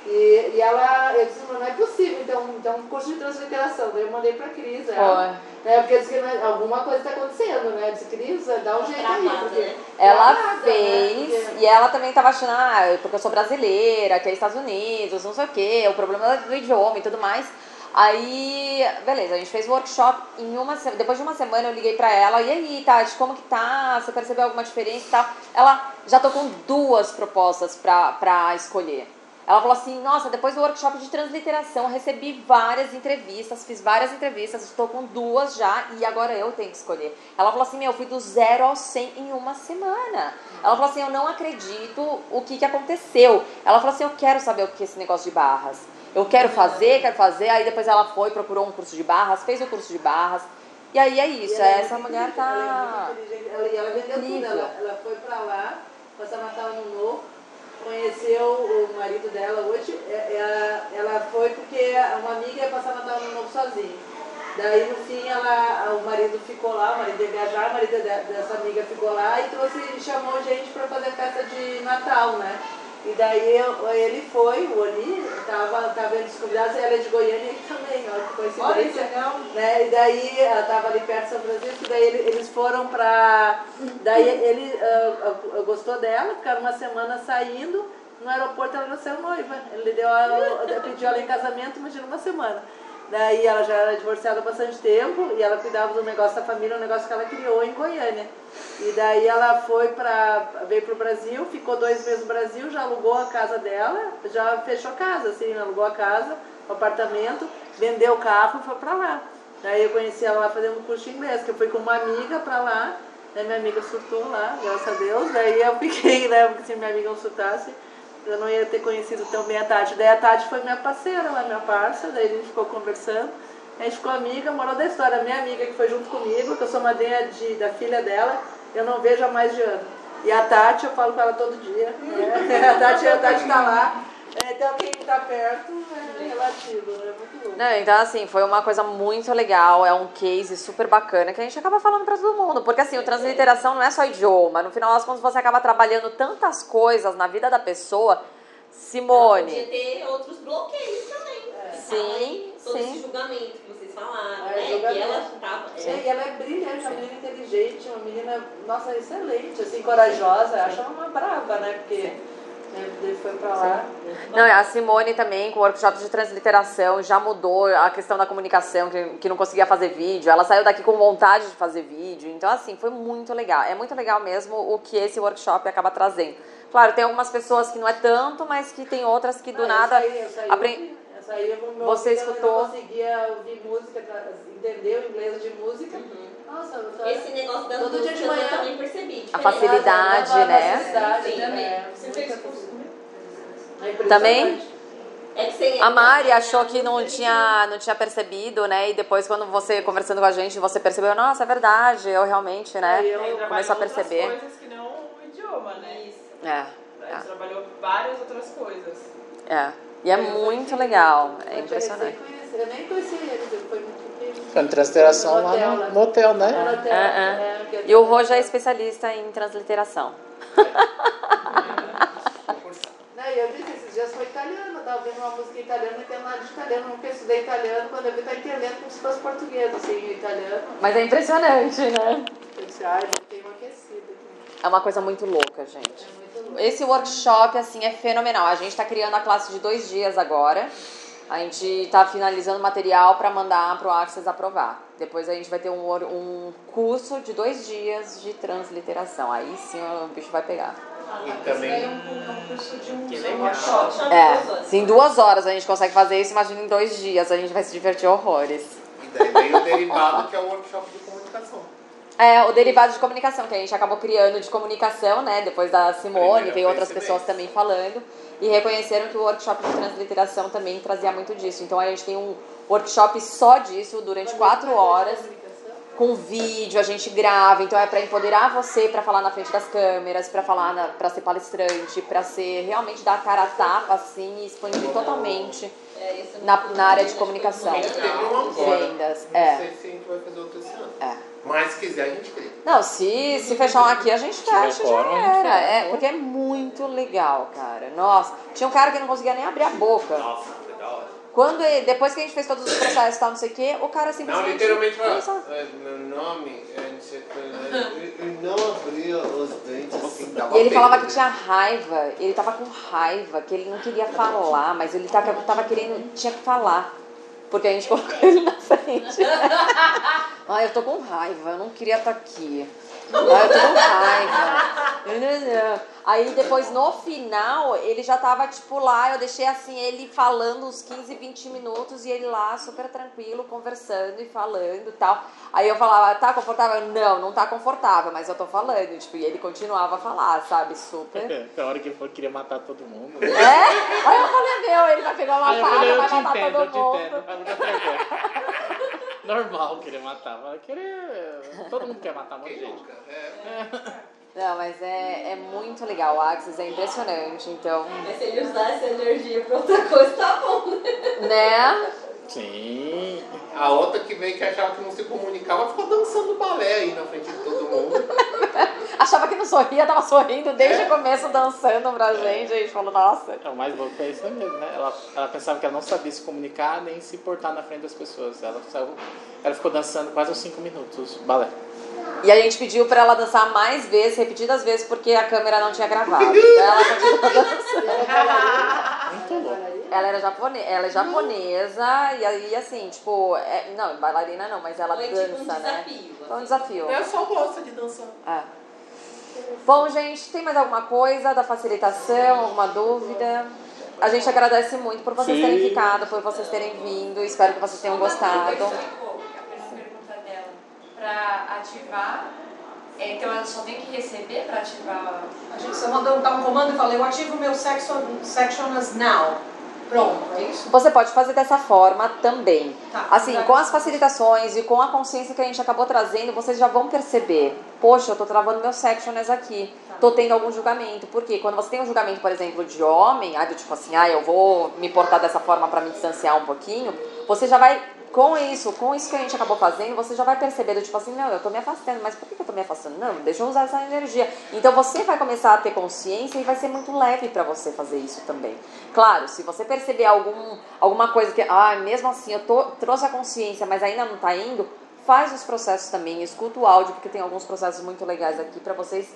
E, e ela, eu disse, não, não é possível, então, então curso de transliteração. Daí eu mandei pra Cris, ela, né, porque disse que não- alguma coisa está acontecendo, né? Eu disse, Cris, dá um jeito aí, porque... né? Ela Travada, né? fez, Porque- e ela também tava achando, ah, porque eu sou brasileira, que é Estados Unidos, não sei o quê, o problema do idioma e tudo mais. Aí, beleza, a gente fez o workshop em uma depois de uma semana eu liguei pra ela, e aí, Tati, como que tá? Você percebeu alguma diferença e tal? Ela já tô com duas propostas pra, pra escolher. Ela falou assim, nossa, depois do workshop de transliteração, recebi várias entrevistas, fiz várias entrevistas, estou com duas já e agora eu tenho que escolher. Ela falou assim, meu, eu fui do zero ao 100 em uma semana. Ela falou assim, eu não acredito o que, que aconteceu. Ela falou assim, eu quero saber o que é esse negócio de barras. Eu quero fazer, quero fazer. Aí depois ela foi, procurou um curso de barras, fez o curso de barras. E aí é isso, é essa mulher tá... Ela, é ela, e ela vendeu tudo. Ela, ela foi pra lá, passar Natal no Novo, conheceu o marido dela hoje. é- é- Ela foi porque uma amiga ia passar Natal no Novo sozinha. Daí no fim ela, o marido ficou lá, o marido ia viajar, o marido de- dessa amiga ficou lá e trouxe, chamou gente para fazer festa de Natal, né? E daí eu- ele foi, o Oli, tava, tava entre os convidados, ela é de Goiânia ele também, olha que coincidência Olha né? E daí ela tava ali perto de São Francisco, daí ele- eles foram pra. Daí ele ah, ah, gostou dela, ficaram uma semana saindo, no aeroporto ela saiu noiva. Ele deu a, pediu ela em casamento, imagina uma semana. Daí ela já era divorciada há bastante tempo e ela cuidava do negócio da família, um negócio que ela criou em Goiânia. E daí ela foi para veio pro Brasil, ficou dois meses no Brasil, já alugou a casa dela, já fechou a casa, assim, alugou a casa, o apartamento, vendeu o carro e foi para lá. Daí eu conheci ela lá fazendo curso de inglês, que eu fui com uma amiga para lá, daí minha amiga surtou lá, graças a Deus, daí eu fiquei, né, porque se minha amiga não surtasse, eu não ia ter conhecido tão bem a Tati. Daí a Tati foi minha parceira lá, minha parça, daí a gente ficou conversando. A gente ficou amiga, moral da história, minha amiga que foi junto comigo, que eu sou madrinha de, da filha dela, eu não vejo há mais de ano. E a Tati, eu falo com ela todo dia. né? A Tati, a Tati tá lá. É, Então quem tá perto é relativo, né? Muito louco. Não, então assim, foi uma coisa muito legal, é um case super bacana que a gente acaba falando pra todo mundo, porque assim, o transliteração não é só idioma, no final das contas você acaba trabalhando tantas coisas na vida da pessoa. Podia Simone, ter outros bloqueios também. Sim, Fala aí, Todo sim. esse julgamento que vocês falaram, É, né? julgamento. Que ela tava. É, e ela é brilhante, uma menina inteligente, uma menina, nossa, excelente, assim, corajosa. Acho ela uma brava, né? Porque né, foi pra lá. Não, a Simone também, com o workshop de transliteração, já mudou a questão da comunicação, que, que não conseguia fazer vídeo. Ela saiu daqui com vontade de fazer vídeo. Então, assim, foi muito legal. É muito legal mesmo o que esse workshop acaba trazendo. Claro, tem algumas pessoas que não é tanto, mas que tem outras que do Ah, nada. Eu saí, eu saí, apren- ouvi- eu saí, eu, meu Você ouvido, eu escutou? não conseguia ouvir música, tra- entender o inglês de música. Nossa, só... Esse negócio da Todo dia de manhã. eu também percebi. A diferença. facilidade, né? facilidade, Sim, é, Você fez curso também? É. Também? É A Mari achou que não tinha, não tinha percebido, né? E depois, quando você conversando com a gente, você percebeu, nossa, é verdade, eu realmente, né? Aí eu- Ele trabalhou Começou a perceber. coisas que não o idioma, né? Isso. É, Ele é, trabalhou várias outras coisas. é. E é muito legal, é impressionante. recém conhecido, Eu nem conhecia eles, eu fui muito porque Com transliteração No lá hotel, no, né? no hotel, né? É no hotel, Ah, ah. é, é- E o Rojo é especialista em transliteração. Não, e eu disse, esses dias foi italiano, eu tava vendo uma música italiana, não tem nada de italiano, nunca estudei italiano, quando eu vi tá entendendo como se fosse português, assim, o italiano. Mas é impressionante, né? Eu disse, ai, uma aquecida aqui. É uma coisa muito louca, gente. É muito louco. Esse workshop, assim, é fenomenal. A gente está criando a classe de dois dias agora. A gente está finalizando o material para mandar para o Access aprovar. Depois a gente vai ter um, um curso de dois dias de transliteração. Aí sim o bicho vai pegar. E É também um curso de um workshop. É, se em duas horas a gente consegue fazer isso, imagina em dois dias. A gente vai se divertir horrores. e daí vem o derivado que é o workshop de comunicação. É, o derivado de comunicação, que a gente acabou criando de comunicação, né? Depois da Simone, veio outras pessoas também falando. E reconheceram que o workshop de transliteração também trazia muito disso. Então a gente tem um workshop só disso durante quatro horas, com vídeo, a gente grava. Então é para empoderar você para falar na frente das câmeras, para falar, para ser palestrante, para ser realmente dar a cara a tapa assim e expandir totalmente É, é na, na área de comunicação. Um. Vendas, Não é. sei se a gente vai fazer outro esse ano. É. Mas se quiser, a gente cria. Não, se, se fechar um aqui, a gente fecha, já quórum, a gente era. É, porque é muito legal, cara. Nossa, tinha um cara que não conseguia nem abrir a boca. Nossa, foi da hora. Quando ele- depois que a gente fez todos os processos e tal, não sei o quê, o cara Não, simplesmente... literalmente fez foi. só- É, Meu nome é não sei o né? Não abria os dentes assim. Dava E ele falava que né? tinha raiva, ele tava com raiva, que ele não queria falar, mas ele tava, tava querendo, tinha que falar. Porque a gente colocou ele na frente. Ai, eu tô com raiva, eu não queria estar aqui. Ai, eu raiva. Aí depois, no final, ele já tava, tipo, lá, eu deixei assim, ele falando uns 15, 20 minutos e ele lá, super tranquilo, conversando e falando e tal. Aí eu falava, tá confortável? Não, não tá confortável, mas eu tô falando, tipo, e ele continuava a falar, sabe, super. Na hora que ele falou que queria matar todo mundo. É? Aí eu falei, meu, ele vai pegar uma Aí faca, vai matar entendo, eu todo te mundo. Normal querer matar. Vai Querer... Todo mundo quer matar um monte de Quem gente. É. Não, mas é, é muito legal, o Axis é impressionante, então, Mas se ele usar essa energia pra outra coisa, tá bom, né? Sim. A outra que veio que achava que não se comunicava ficou dançando balé aí na frente de todo mundo. Achava que não sorria, tava sorrindo desde É. o começo, dançando pra gente, a gente falou, nossa. É, o mais louco é isso mesmo, né? Ela, ela pensava que ela não sabia se comunicar nem se portar na frente das pessoas. Ela, ela ficou dançando quase uns 5 minutos, balé. E a gente pediu pra ela dançar mais vezes, repetidas vezes, porque a câmera não tinha gravado. Então ela continuou dançando. Muito louco. Ela, era japone... ela é japonesa, e aí assim, tipo, é... não, bailarina não, mas ela Foi dança, tipo um né? desafio. Foi um desafio. Ela só gosta de dançar. É. Bom, gente, tem mais alguma coisa da facilitação, alguma dúvida? A gente agradece muito por vocês Sim. terem ficado, por vocês terem vindo. Espero que vocês tenham gostado. Pra ativar, é, então ela só tem que receber pra ativar. A gente só mandou dar um comando e falei, eu ativo o meu section, section as now. Pronto, é isso? Você pode fazer dessa forma também. Tá. Assim, com as facilitações e com a consciência que a gente acabou trazendo, vocês já vão perceber. Poxa, eu tô travando meu sectioners aqui. Tô tendo algum julgamento. Por quê? Quando você tem um julgamento, por exemplo, de homem, do tipo assim, ah, eu vou me portar dessa forma pra me distanciar um pouquinho, você já vai, com isso, com isso que a gente acabou fazendo, você já vai perceber, tipo assim, não, eu tô me afastando, mas por que eu tô me afastando? Não, deixa eu usar essa energia. Então você vai começar a ter consciência e vai ser muito leve pra você fazer isso também. Claro, se você perceber algum, alguma coisa que, ah, mesmo assim, eu tô, trouxe a consciência, mas ainda não tá indo, faz os processos também, escuta o áudio, porque tem alguns processos muito legais aqui pra vocês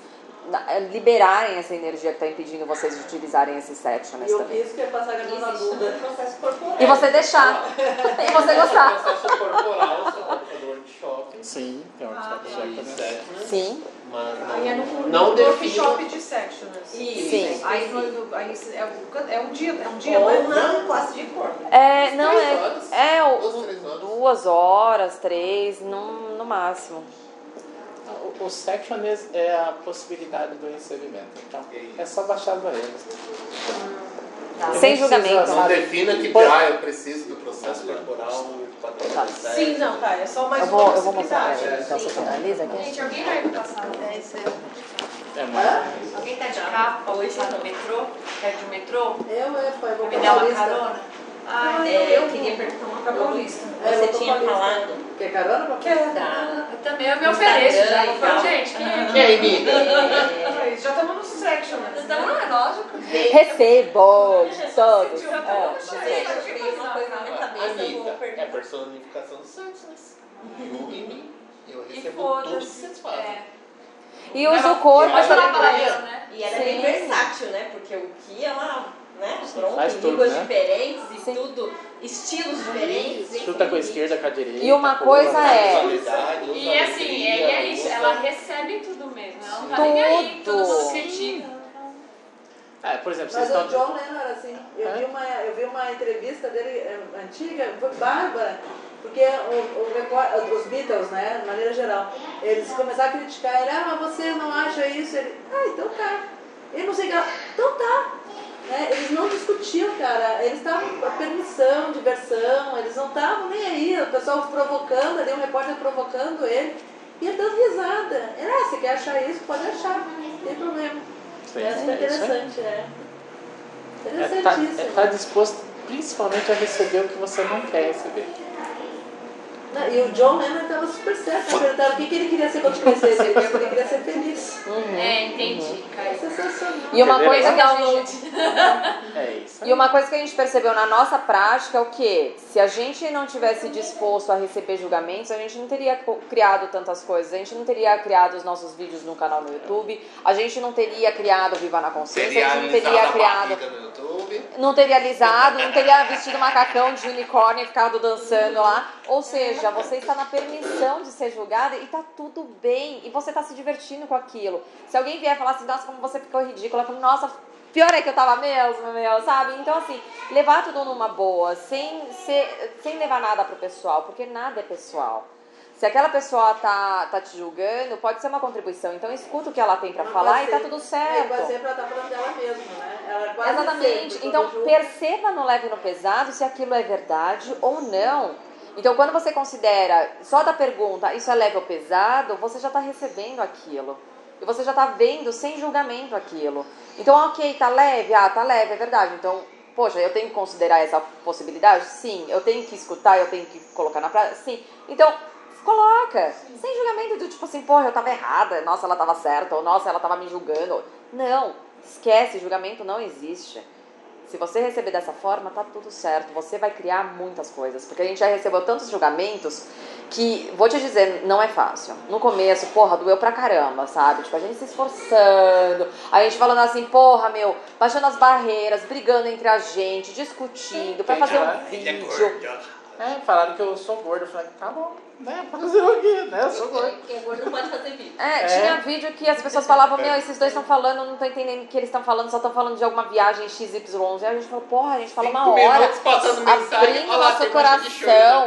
liberarem essa energia que tá impedindo vocês de utilizarem esses sectioners E eu também. quis que ia passar a grana o processo corporal. E você deixar. e você gostar. processo corporal, você pode fazer workshop. Sim, tem um Isso, também. é. Sim. Mas Aí é não, no, não no workshop de sectioners. Isso. Sim. Aí, aí é, um, é um dia, é um dia, Ou mas não. não classe de corpo. É, não é. horas. É, o- Duas, três horas. duas horas, três, no, no máximo. O, sectioners é a possibilidade do recebimento. Então, é só baixar as barreiras. Sem Nem julgamento. Não defina que Pode- ah, eu preciso do processo corporal para ter Tá. sucesso. Sim, não, tá. É só mais Eu uma vou, eu vou mostrar possibilidade. ele. Então finaliza aqui? Gente, alguém vai me passar? É mais. Alguém tá de carro pra passar no metrô? Perto do metrô? Eu, é, pai, vou Me dá uma carona? Ah, É, eu, eu queria perguntar uma pra coisa. Paulista. É, Você tinha falando. falado Quer carona pra Quer? da. Eu também eu me No ofereço já. e Vou falar, tal. gente, quem é E aí, amiga? Aí, Já estamos no section, né? Então, é lógico. Recebo todos. É. Eu criei uma coisa na minha cabeça, eu vou Anitta, é a personificação do sexo, né? Em mim. Eu E recebo tudo que foda-se. vocês fazem. É. E usa o corpo. Ela ela né? E ela é bem versátil, né? Porque o que ela, né? Pronto, faz tudo, línguas né? diferentes e Sim. tudo, estilos diferentes. Chuta com a esquerda, com a direita. E uma coisa é- E assim, e é isso, usa- ela recebe tudo mesmo. Ela não tá nem aí, todo Tudo. mundo critica. É, por exemplo, vocês Mas o estão. John Lennon era assim. Eu, É? vi uma, eu vi uma entrevista dele eh, antiga, foi bárbara, porque o, o os Beatles, né, de maneira geral, eles começaram a criticar ele, ah, mas você não acha isso? Ele, ah, então tá. Ele não sei o que, ela, então tá. Né? Eles não discutiam, cara. Eles estavam com permissão, diversão, eles não estavam nem aí. O pessoal provocando ali, um repórter provocando ele. E ele dando risada. Ele, ah, você quer achar isso? Pode achar, não tem problema. Sim, é é interessante, é. É, tá, Interessantíssimo. é, tá disposto principalmente a receber o que você não quer receber. Não, E o John Lennon estava super certo. né? Perguntaram o que, que ele queria ser quando crescesse. Ele disse que ele queria ser feliz. É, entendi, É cara. sensacional. E uma coisa que a gente Download. É isso. E uma coisa que a gente percebeu na nossa prática é o que? Se a gente não tivesse disposto a receber julgamentos, a gente não teria criado tantas coisas. A gente não teria criado os nossos vídeos no canal no YouTube, a gente não teria criado Viva na Consciência, a gente não teria criado. Não teria alisado, não teria vestido macacão de unicórnio e ficado dançando lá. Ou seja, você está na permissão de ser julgada e tá tudo bem. E você tá se divertindo com aquilo. Se alguém vier falar assim, nossa, como você ficou ridícula, eu falo, nossa, pior é que eu tava mesmo, meu, sabe? Então, assim, levar tudo numa boa, sem, ser, sem levar nada pro pessoal, porque nada é pessoal. Se aquela pessoa tá, tá te julgando, pode ser uma contribuição. Então, escuta o que ela tem pra Não falar pode e tá ser- tudo É, certo. quase sempre ela está falando dela mesma, né? Ela quase Exatamente. sempre, Então, perceba no leve no pesado se aquilo é verdade ou não. Então, quando você considera só da pergunta, isso é leve ou pesado, você já está recebendo aquilo. E você já está vendo sem julgamento aquilo. Então, ok, tá leve? Ah, tá leve, é verdade. Então, poxa, eu tenho que considerar essa possibilidade? Sim. Eu tenho que escutar, eu tenho que colocar na prática? Sim. Então, coloca. Sem julgamento do tipo assim, porra, eu tava errada, nossa, ela tava certa, ou nossa, ela tava me julgando. Não, esquece, julgamento não existe. Se você receber dessa forma, tá tudo certo. Você vai criar muitas coisas. Porque a gente já recebeu tantos julgamentos que, vou te dizer, não é fácil. No começo, porra, doeu pra caramba, sabe? Tipo, a gente se esforçando, a gente falando assim, porra, meu, baixando as barreiras, brigando entre a gente, discutindo, pra fazer um vídeo. É, falaram que eu sou gordo. Eu falei, tá bom, né? Fazer o quê, né? Eu sou gordo. Quem é gordo não pode fazer vídeo. É, É. tinha vídeo que as pessoas falavam, meu, esses dois estão falando, eu não tô entendendo o que eles estão falando, só estão falando de alguma viagem XY. Aí a gente falou, porra, a gente falou uma hora, passando mensagem. abrindo Olha lá, nosso coração.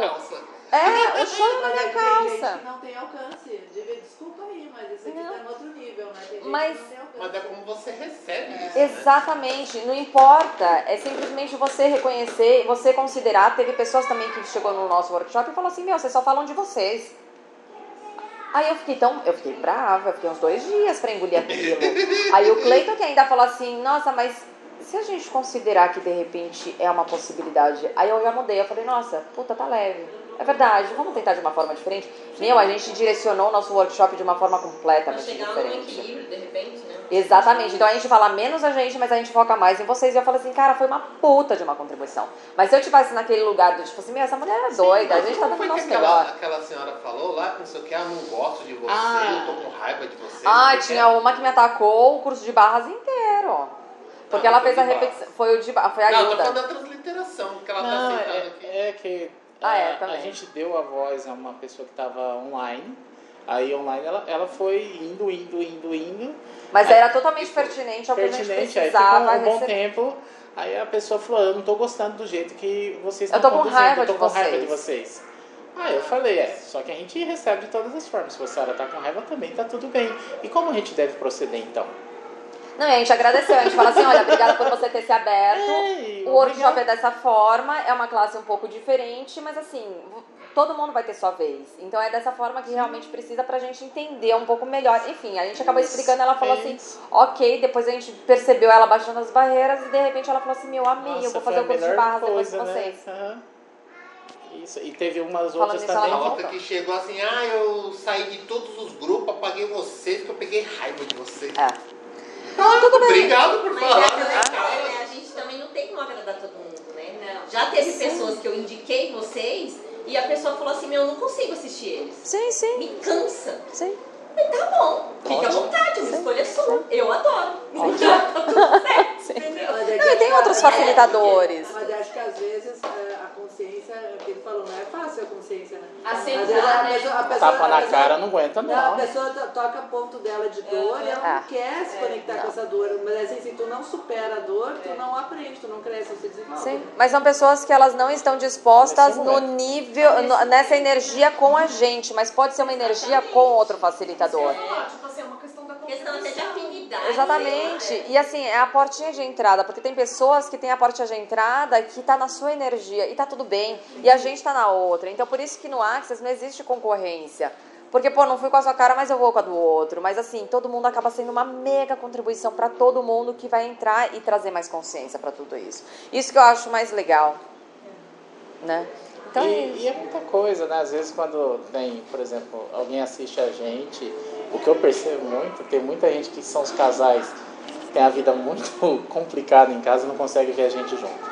É, o choro na minha gente calça. que não tem alcance. Desculpa aí, mas isso aqui Não. tá em outro nível, né? Tem gente Mas- que não tem alcance. Mas é como você recebe isso. né? Exatamente, não importa, é simplesmente você reconhecer, você considerar. Teve pessoas também que chegou no nosso workshop e falou assim: Meu, vocês só falam de vocês. Aí eu fiquei tão. Eu fiquei brava, eu fiquei uns dois dias pra engolir aquilo. Aí o Cleiton que ainda falou assim: Nossa, mas se a gente considerar que de repente é uma possibilidade. Aí eu já mudei, eu falei: Nossa, puta, tá leve. É verdade, vamos tentar de uma forma diferente. Meu, a gente direcionou o nosso workshop de uma forma Pra completamente chegar diferente. equilíbrio, de repente, né? Exatamente. Então a gente fala menos a gente, mas a gente foca mais em vocês. E eu falo assim, cara, foi uma puta de uma contribuição. Mas se eu tivesse naquele lugar do tipo assim, meu, essa mulher é doida, a gente tá dando o nosso que aquela, melhor. aquela senhora falou lá, não sei o que, ah, não gosto de você, Ah. eu tô com raiva de você. Ah, tinha uma que me atacou o curso de barras inteiro. Porque Não, ela foi fez a repetição. Foi o de foi a. Não, eu tô falando da transliteração, que ela Não, tá aceitando é, aqui. é que Ah, é, a- a, também. gente deu a voz a uma pessoa que estava online. Aí online ela, ela foi indo, indo, indo, indo. Mas Aí- era totalmente pertinente ao que a gente pertinente, aí ficou precisava um bom receber. tempo. Aí a pessoa falou, eu não tô gostando do jeito que vocês estão conduzindo, raiva eu tô com raiva de vocês." vocês. Ah, eu falei, é, só que a gente recebe de todas as formas. Se a senhora tá com raiva também, tá tudo bem. E como a gente deve proceder então? Não, e a gente agradeceu, a gente fala assim, olha, obrigada por você ter se aberto. Ei, o workshop obrigado. é dessa forma, é uma classe um pouco diferente, mas assim, todo mundo vai ter sua vez. Então é dessa forma que realmente precisa pra gente entender um pouco melhor. Enfim, a gente acabou explicando, ela falou É assim, ok, depois a gente percebeu ela baixando as barreiras e de repente ela falou assim, meu, amei, eu Nossa, vou fazer o curso de barras depois com coisa, né? vocês. Aham. Isso, e teve umas Falando outras também. não A outra que chegou assim, ah, eu saí de todos os grupos, apaguei vocês, que eu peguei raiva de vocês. É. Ah, Obrigado por Mas falar. é, né, a gente também não tem como agradar todo mundo, né? Já teve pessoas que eu indiquei vocês e a pessoa falou assim, meu, eu não consigo assistir eles. Sim, sim, Me cansa. sim. Falei, tá bom, fique à vontade, uma escolha sua. Eu adoro. Já tá tudo certo, entendeu? Mas é que Não, e tem outros é- facilitadores. Mas acho que às vezes é, a consciência, é o que ele falou, não é fácil a consciência, né? Aceitar, Às vezes a né? pessoa, a pessoa, Tapa a na pessoa- cara não aguenta, Não, a pessoa to- toca ponto dela de dor e ela É. não quer se conectar com essa dor. Mas assim, se tu não supera a dor, tu não aprende, tu não cresce, você desenvolve. Sim, mas são pessoas que elas não estão dispostas Nesse no momento. nível, no- nessa energia com a gente, mas pode ser uma energia com outro facilitador. Tipo assim, é uma questão da Questão até de afinidade. Exatamente. E assim, é a portinha de entrada, porque tem pessoas que têm a portinha de entrada que tá na sua energia e tá tudo bem, e a gente tá na outra. Então por isso que no Access não existe concorrência. Porque, pô, não fui com a sua cara, mas eu vou com a do outro. Mas assim, todo mundo acaba sendo uma mega contribuição para todo mundo que vai entrar e trazer mais consciência para tudo isso. Isso que eu acho mais legal. Né? Então é E, isso. e é muita coisa, né? Às vezes quando tem, por exemplo, alguém assiste a gente, o que eu percebo muito, tem muita gente que são os casais que tem a vida muito complicada em casa e não consegue ver a gente junto.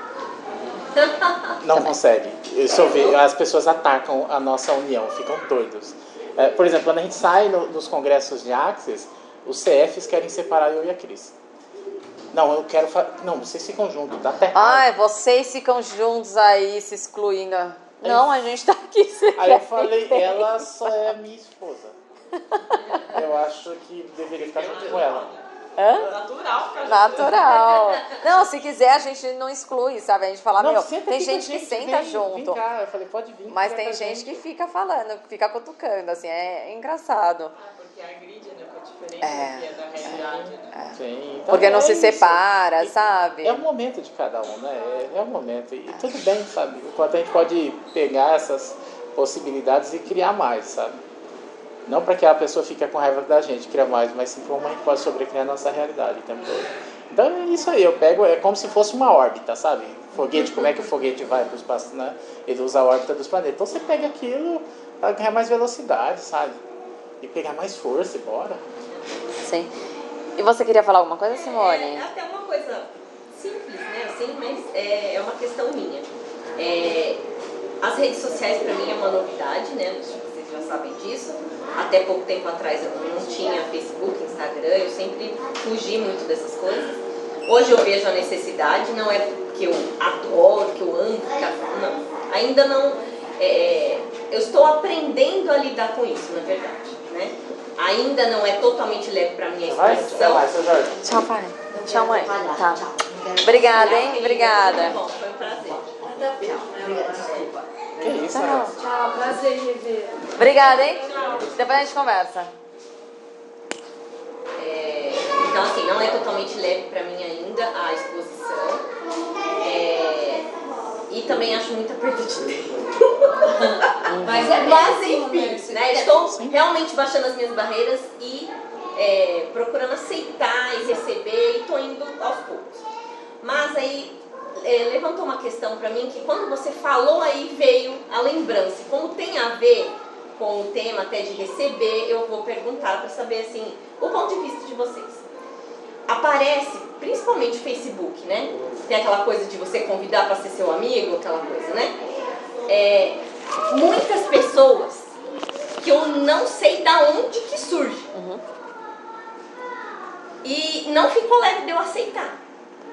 Não consegue. Isso eu vejo, as pessoas atacam a nossa união, ficam doidos. É, por exemplo, quando a gente sai no- nos congressos de Axis, os CFs querem separar eu e a Cris. Não, eu quero. Não, vocês ficam juntos, dá até. Ai, vocês ficam juntos aí se excluindo. Não, a gente tá aqui Aí eu falei, ela só é minha esposa. Eu acho que deveria ficar junto com ela. Hã? Natural, cara. Natural. Não, se quiser, a gente não exclui, sabe? A gente fala, Não, meu, tem a gente que gente, senta vem, junto. Vem cá. Eu falei, pode vir. Mas tem gente que fica falando, fica cutucando, assim, é engraçado. Ah, porque a grid né, foi diferente É. que é da realidade, né? Sim, então Porque não é se isso. separa, E- sabe? É o momento de cada um, né? É, é o momento. E tudo bem, sabe? O quanto a gente pode pegar essas possibilidades e criar mais, sabe? Não para que a pessoa fique com raiva da gente, cria mais, mas sim como a gente pode sobrecriar a nossa realidade o tempo todo. Então é isso aí, eu pego, é como se fosse uma órbita, sabe? Foguete, como é que o foguete vai para o espaço, né? Ele usa a órbita dos planetas. Então você pega aquilo para ganhar mais velocidade, sabe? E pegar mais força e bora. Sim. E você queria falar alguma coisa, É Simone? até uma coisa simples, né? Assim, mas é, é uma questão minha. É, as redes sociais para mim é uma novidade, né? Vocês já sabem disso. Até pouco tempo atrás eu não tinha Facebook, Instagram, eu sempre fugi muito dessas coisas. Hoje eu vejo a necessidade, não é que eu adoro, que eu amo, não. Ainda não. é, eu estou aprendendo a lidar com isso, na verdade, né? Ainda não é totalmente leve para minha Vai? Exposição. mais, seu Jorge. Tchau, pai. Tchau, mãe. Vai Tá. tchau. Obrigada, hein? Obrigada. Bom, foi um prazer. Que isso, né? Tchau, prazer em rever. Obrigada, hein? Depois a gente conversa. É, então, assim, não é totalmente leve para mim ainda a exposição. É, e também acho muita perda de tempo. Mas é Mas, mesmo, né? enfim, né, estou realmente baixando as minhas barreiras e é, procurando aceitar e receber e estou indo aos poucos. Mas aí é, levantou uma questão para mim que quando você falou aí veio a lembrança. Como tem a ver com o tema até de receber, eu vou perguntar para saber assim o ponto de vista de vocês. Aparece, principalmente o Facebook, né? Tem aquela coisa de você convidar para ser seu amigo, aquela coisa, né? É, muitas pessoas que eu não sei da onde que surge. E não ficou leve de eu aceitar.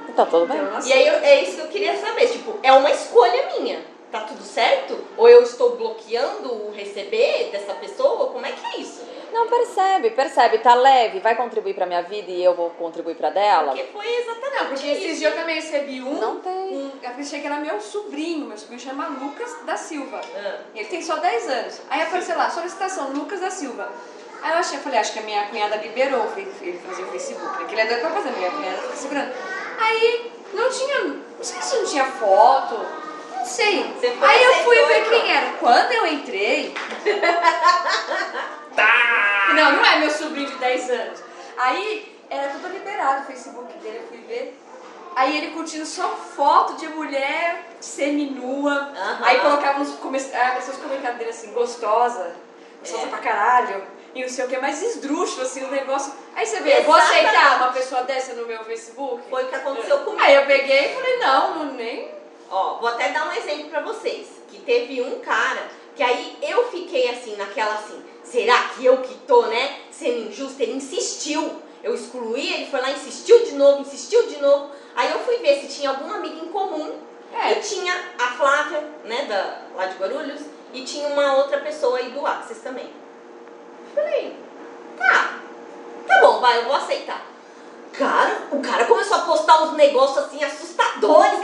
Então, tudo bem. E aí eu- é isso que eu queria saber, tipo, é uma escolha minha. Tá tudo certo? Ou eu estou bloqueando o receber dessa pessoa? Como é que é isso? Não, percebe, percebe. Tá leve, vai contribuir pra minha vida e eu vou contribuir pra dela? Porque foi exatamente Não, porque esses dias eu também recebi um. Não tem. um eu pensei que era meu sobrinho, meu sobrinho chama Lucas da Silva. Ah. Ele tem só 10 anos. Aí apareceu lá, solicitação, Lucas da Silva. Aí eu achei, eu falei, acho que a minha cunhada liberou ele fazer o Facebook, né? Que ele é doido pra fazer, minha cunhada fica segurando. Aí não tinha, não sei se não tinha foto, não sei. Aí eu fui ver e quem era. Quando eu entrei. tá! Não, não é meu sobrinho de 10 anos. Aí era tudo liberado o Facebook dele, eu fui ver. Aí ele curtindo só foto de mulher seminua. Aham. Aí colocava uns come... ah, pessoas comentando dele assim, gostosa, gostosa É. pra caralho. E não sei o que, mas esdrúxulo, assim, o negócio. Aí você vê, eu vou aceitar uma pessoa dessa no meu Facebook? Foi o que aconteceu comigo. Aí eu peguei e falei, não, não nem. Ó, vou até dar um exemplo pra vocês. Que teve um cara que aí eu fiquei assim, naquela assim, será que eu que tô, né, sendo injusta? Ele insistiu. Eu excluí, ele foi lá, insistiu de novo, insistiu de novo. Aí eu fui ver se tinha alguma amiga em comum. É. E tinha a Flávia, né, da, lá de Guarulhos, e tinha uma outra pessoa aí do Axis também. Falei, tá, tá bom, vai, eu vou aceitar. Cara, o cara começou a postar uns negócios assim assustadores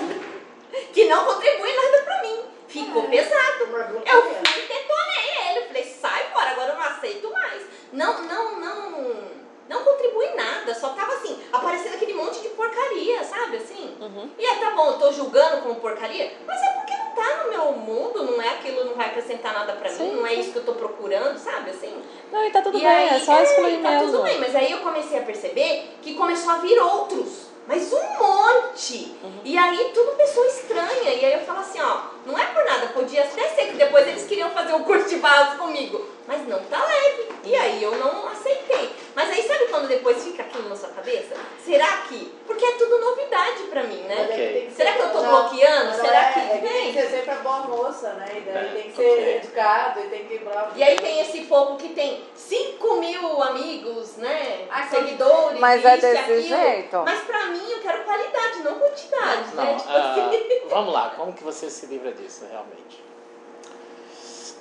que não contribuem nada pra mim. Ficou pesado. Eu fui e detonei ele. Eu falei, sai fora, agora eu não aceito mais. Não, não, não. Não contribui nada. Só tava assim, aparecendo aquele monte de porcaria, sabe? Assim. E aí, tá bom, eu tô julgando como porcaria, mas é porque não tá no meu mundo, não é aquilo, não vai acrescentar nada pra mim, não é isso que eu tô procurando, sabe? Assim. Não, e tá tudo E bem, aí, é só excluir tá mesmo. tudo bem, mas aí eu comecei a perceber que começou a vir outros. Mas um monte. Uhum. E aí tudo pessoa estranha. E aí eu falo assim, ó, não é por nada, podia até ser que depois eles queriam fazer o curso de vasos comigo. Mas não tá leve. E aí eu não aceitei. Mas aí sabe quando depois fica aquilo na sua cabeça? Será que? Porque é tudo novidade pra mim, né? Ok. Será que eu tô Não, bloqueando? não Será é, que é tem que ser sempre a boa moça, né? E daí É, tem que ser ok. educado e tem que. blá, E aí tem esse povo que tem 5 mil amigos, né? Ai, Seguidores, Mas é isso e desse aquilo. jeito. Mas pra mim eu quero qualidade, não quantidade, Não, né? Tipo ah, assim. vamos lá, como que você se livra disso realmente?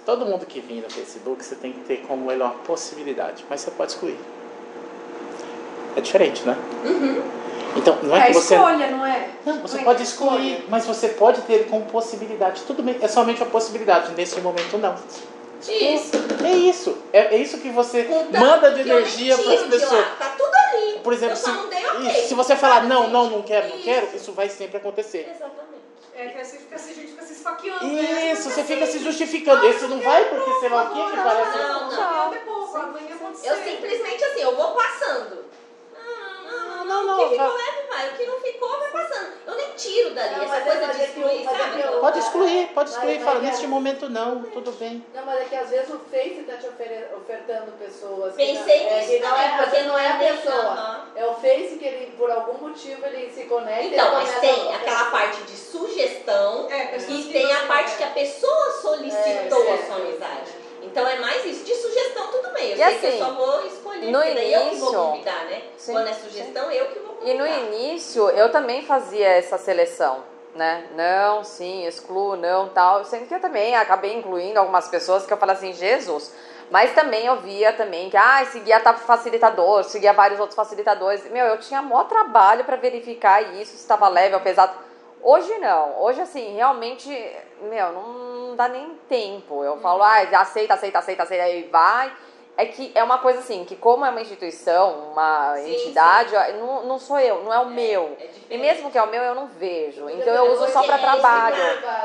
Todo mundo que vem no Facebook, você tem que ter como ele uma possibilidade, mas você pode excluir. É diferente, né? Então, não é, É que você. escolha, não é? Não, você Não é pode escolha. excluir, mas você pode ter como possibilidade. Tudo bem, é somente uma possibilidade. Nesse momento, não. Isso. É isso. É, é isso que você Contanto manda de energia para as pessoas. Tá tudo ali. Por exemplo, se, só não dei ok. isso, se você falar não, não, não quero, não Isso. quero, isso vai sempre acontecer. Exatamente. É que assim, fica, assim, a gente fica se esfaqueando. né? Isso, você fica se justificando. Esse não vai porque sei lá o que que parece. Não, não. Não. Eu simplesmente assim, eu vou passando. Não, não, não, não, o que ficou vai- leve vai, o que não ficou vai passando. Eu nem tiro dali, Não, essa mas é- coisa mas de é excluir, mas é sabe? que o- Pode excluir, pode Mas- excluir. mas Fala, é- neste momento não, tudo bem. Não, mas é que às vezes o Face tá te ofere- ofertando pessoas. que Pensei não, é, nisso que não é, vezes não é a porque não pessoa. É o Face que ele, por algum motivo, ele se conecta. Então, mas tem a- aquela parte de sugestão É, e tem a parte que a pessoa solicitou É, a sua amizade. Então é mais isso. De sugestão, tudo bem. Eu E sei que eu assim, só vou escolher. no daí eu que vou início- convidar, né? Sim, Quando é sugestão, eu que vou convidar. E no início eu também fazia essa seleção, né? Não, sim, excluo, não, tal. Sendo que eu também acabei incluindo algumas pessoas que eu falo assim, Jesus. Mas também eu via também que, ah, seguia tá facilitador, seguia vários outros facilitadores. Meu, eu tinha maior trabalho para verificar isso, se estava leve ou pesado. Hoje não. Hoje, assim, realmente, meu, não dá nem tempo. Eu falo, ah, aceita, aceita, aceita, aceita, aí vai. É que é uma coisa assim, que como é uma instituição, uma Sim, entidade, não, não sou eu, não é o meu. é e mesmo que é o meu, eu não vejo. Então eu uso só para é isso trabalho.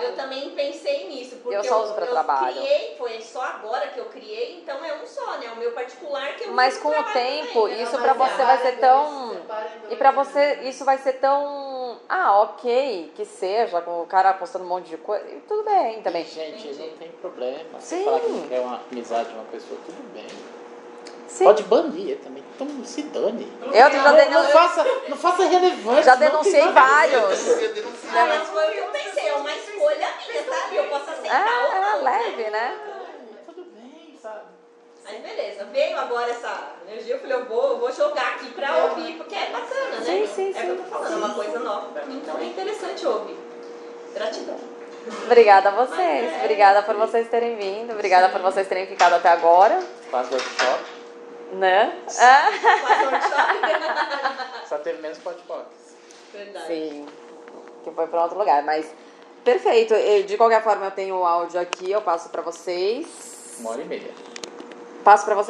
Eu também pensei nisso, porque Eu só uso pra trabalho. criei, foi só agora que eu criei, então é um só, né? O meu particular que eu Mas com o tempo, também, né? isso Não, pra mas você vai ser tão. E pra você, isso vai ser tão. Ah, ok, que seja, com o cara postando um monte de coisa. Tudo bem também. Gente, não tem problema. Você Sim. falar que quer uma amizade de uma pessoa, tudo bem. Sim. Pode banir também. Então se dane. Eu já, Não, não denunciei, faça, não faça relevância. já não denunciei vários. Eu denunciei. Ah, mas foi o que eu pensei, é uma escolha minha, sabe? Eu posso aceitar ou É, é não. né? leve, né? Tudo bem, sabe? Mas beleza, veio agora essa energia, eu falei, eu vou, eu vou jogar aqui pra ouvir, porque é bacana, né? Sim, sim, É o que eu sim. tô falando, é uma coisa nova pra mim, então é interessante ouvir. Gratidão. Obrigada a vocês. Obrigada por vocês terem vindo. Obrigada por vocês terem ficado até agora. Faz workshop. Né? Ah. Só teve menos podcasts. Verdade. sim. Que foi para outro lugar. Mas perfeito. Eu, de qualquer forma, eu tenho o áudio aqui. Eu passo para vocês. Uma hora e meia. Passo para vocês.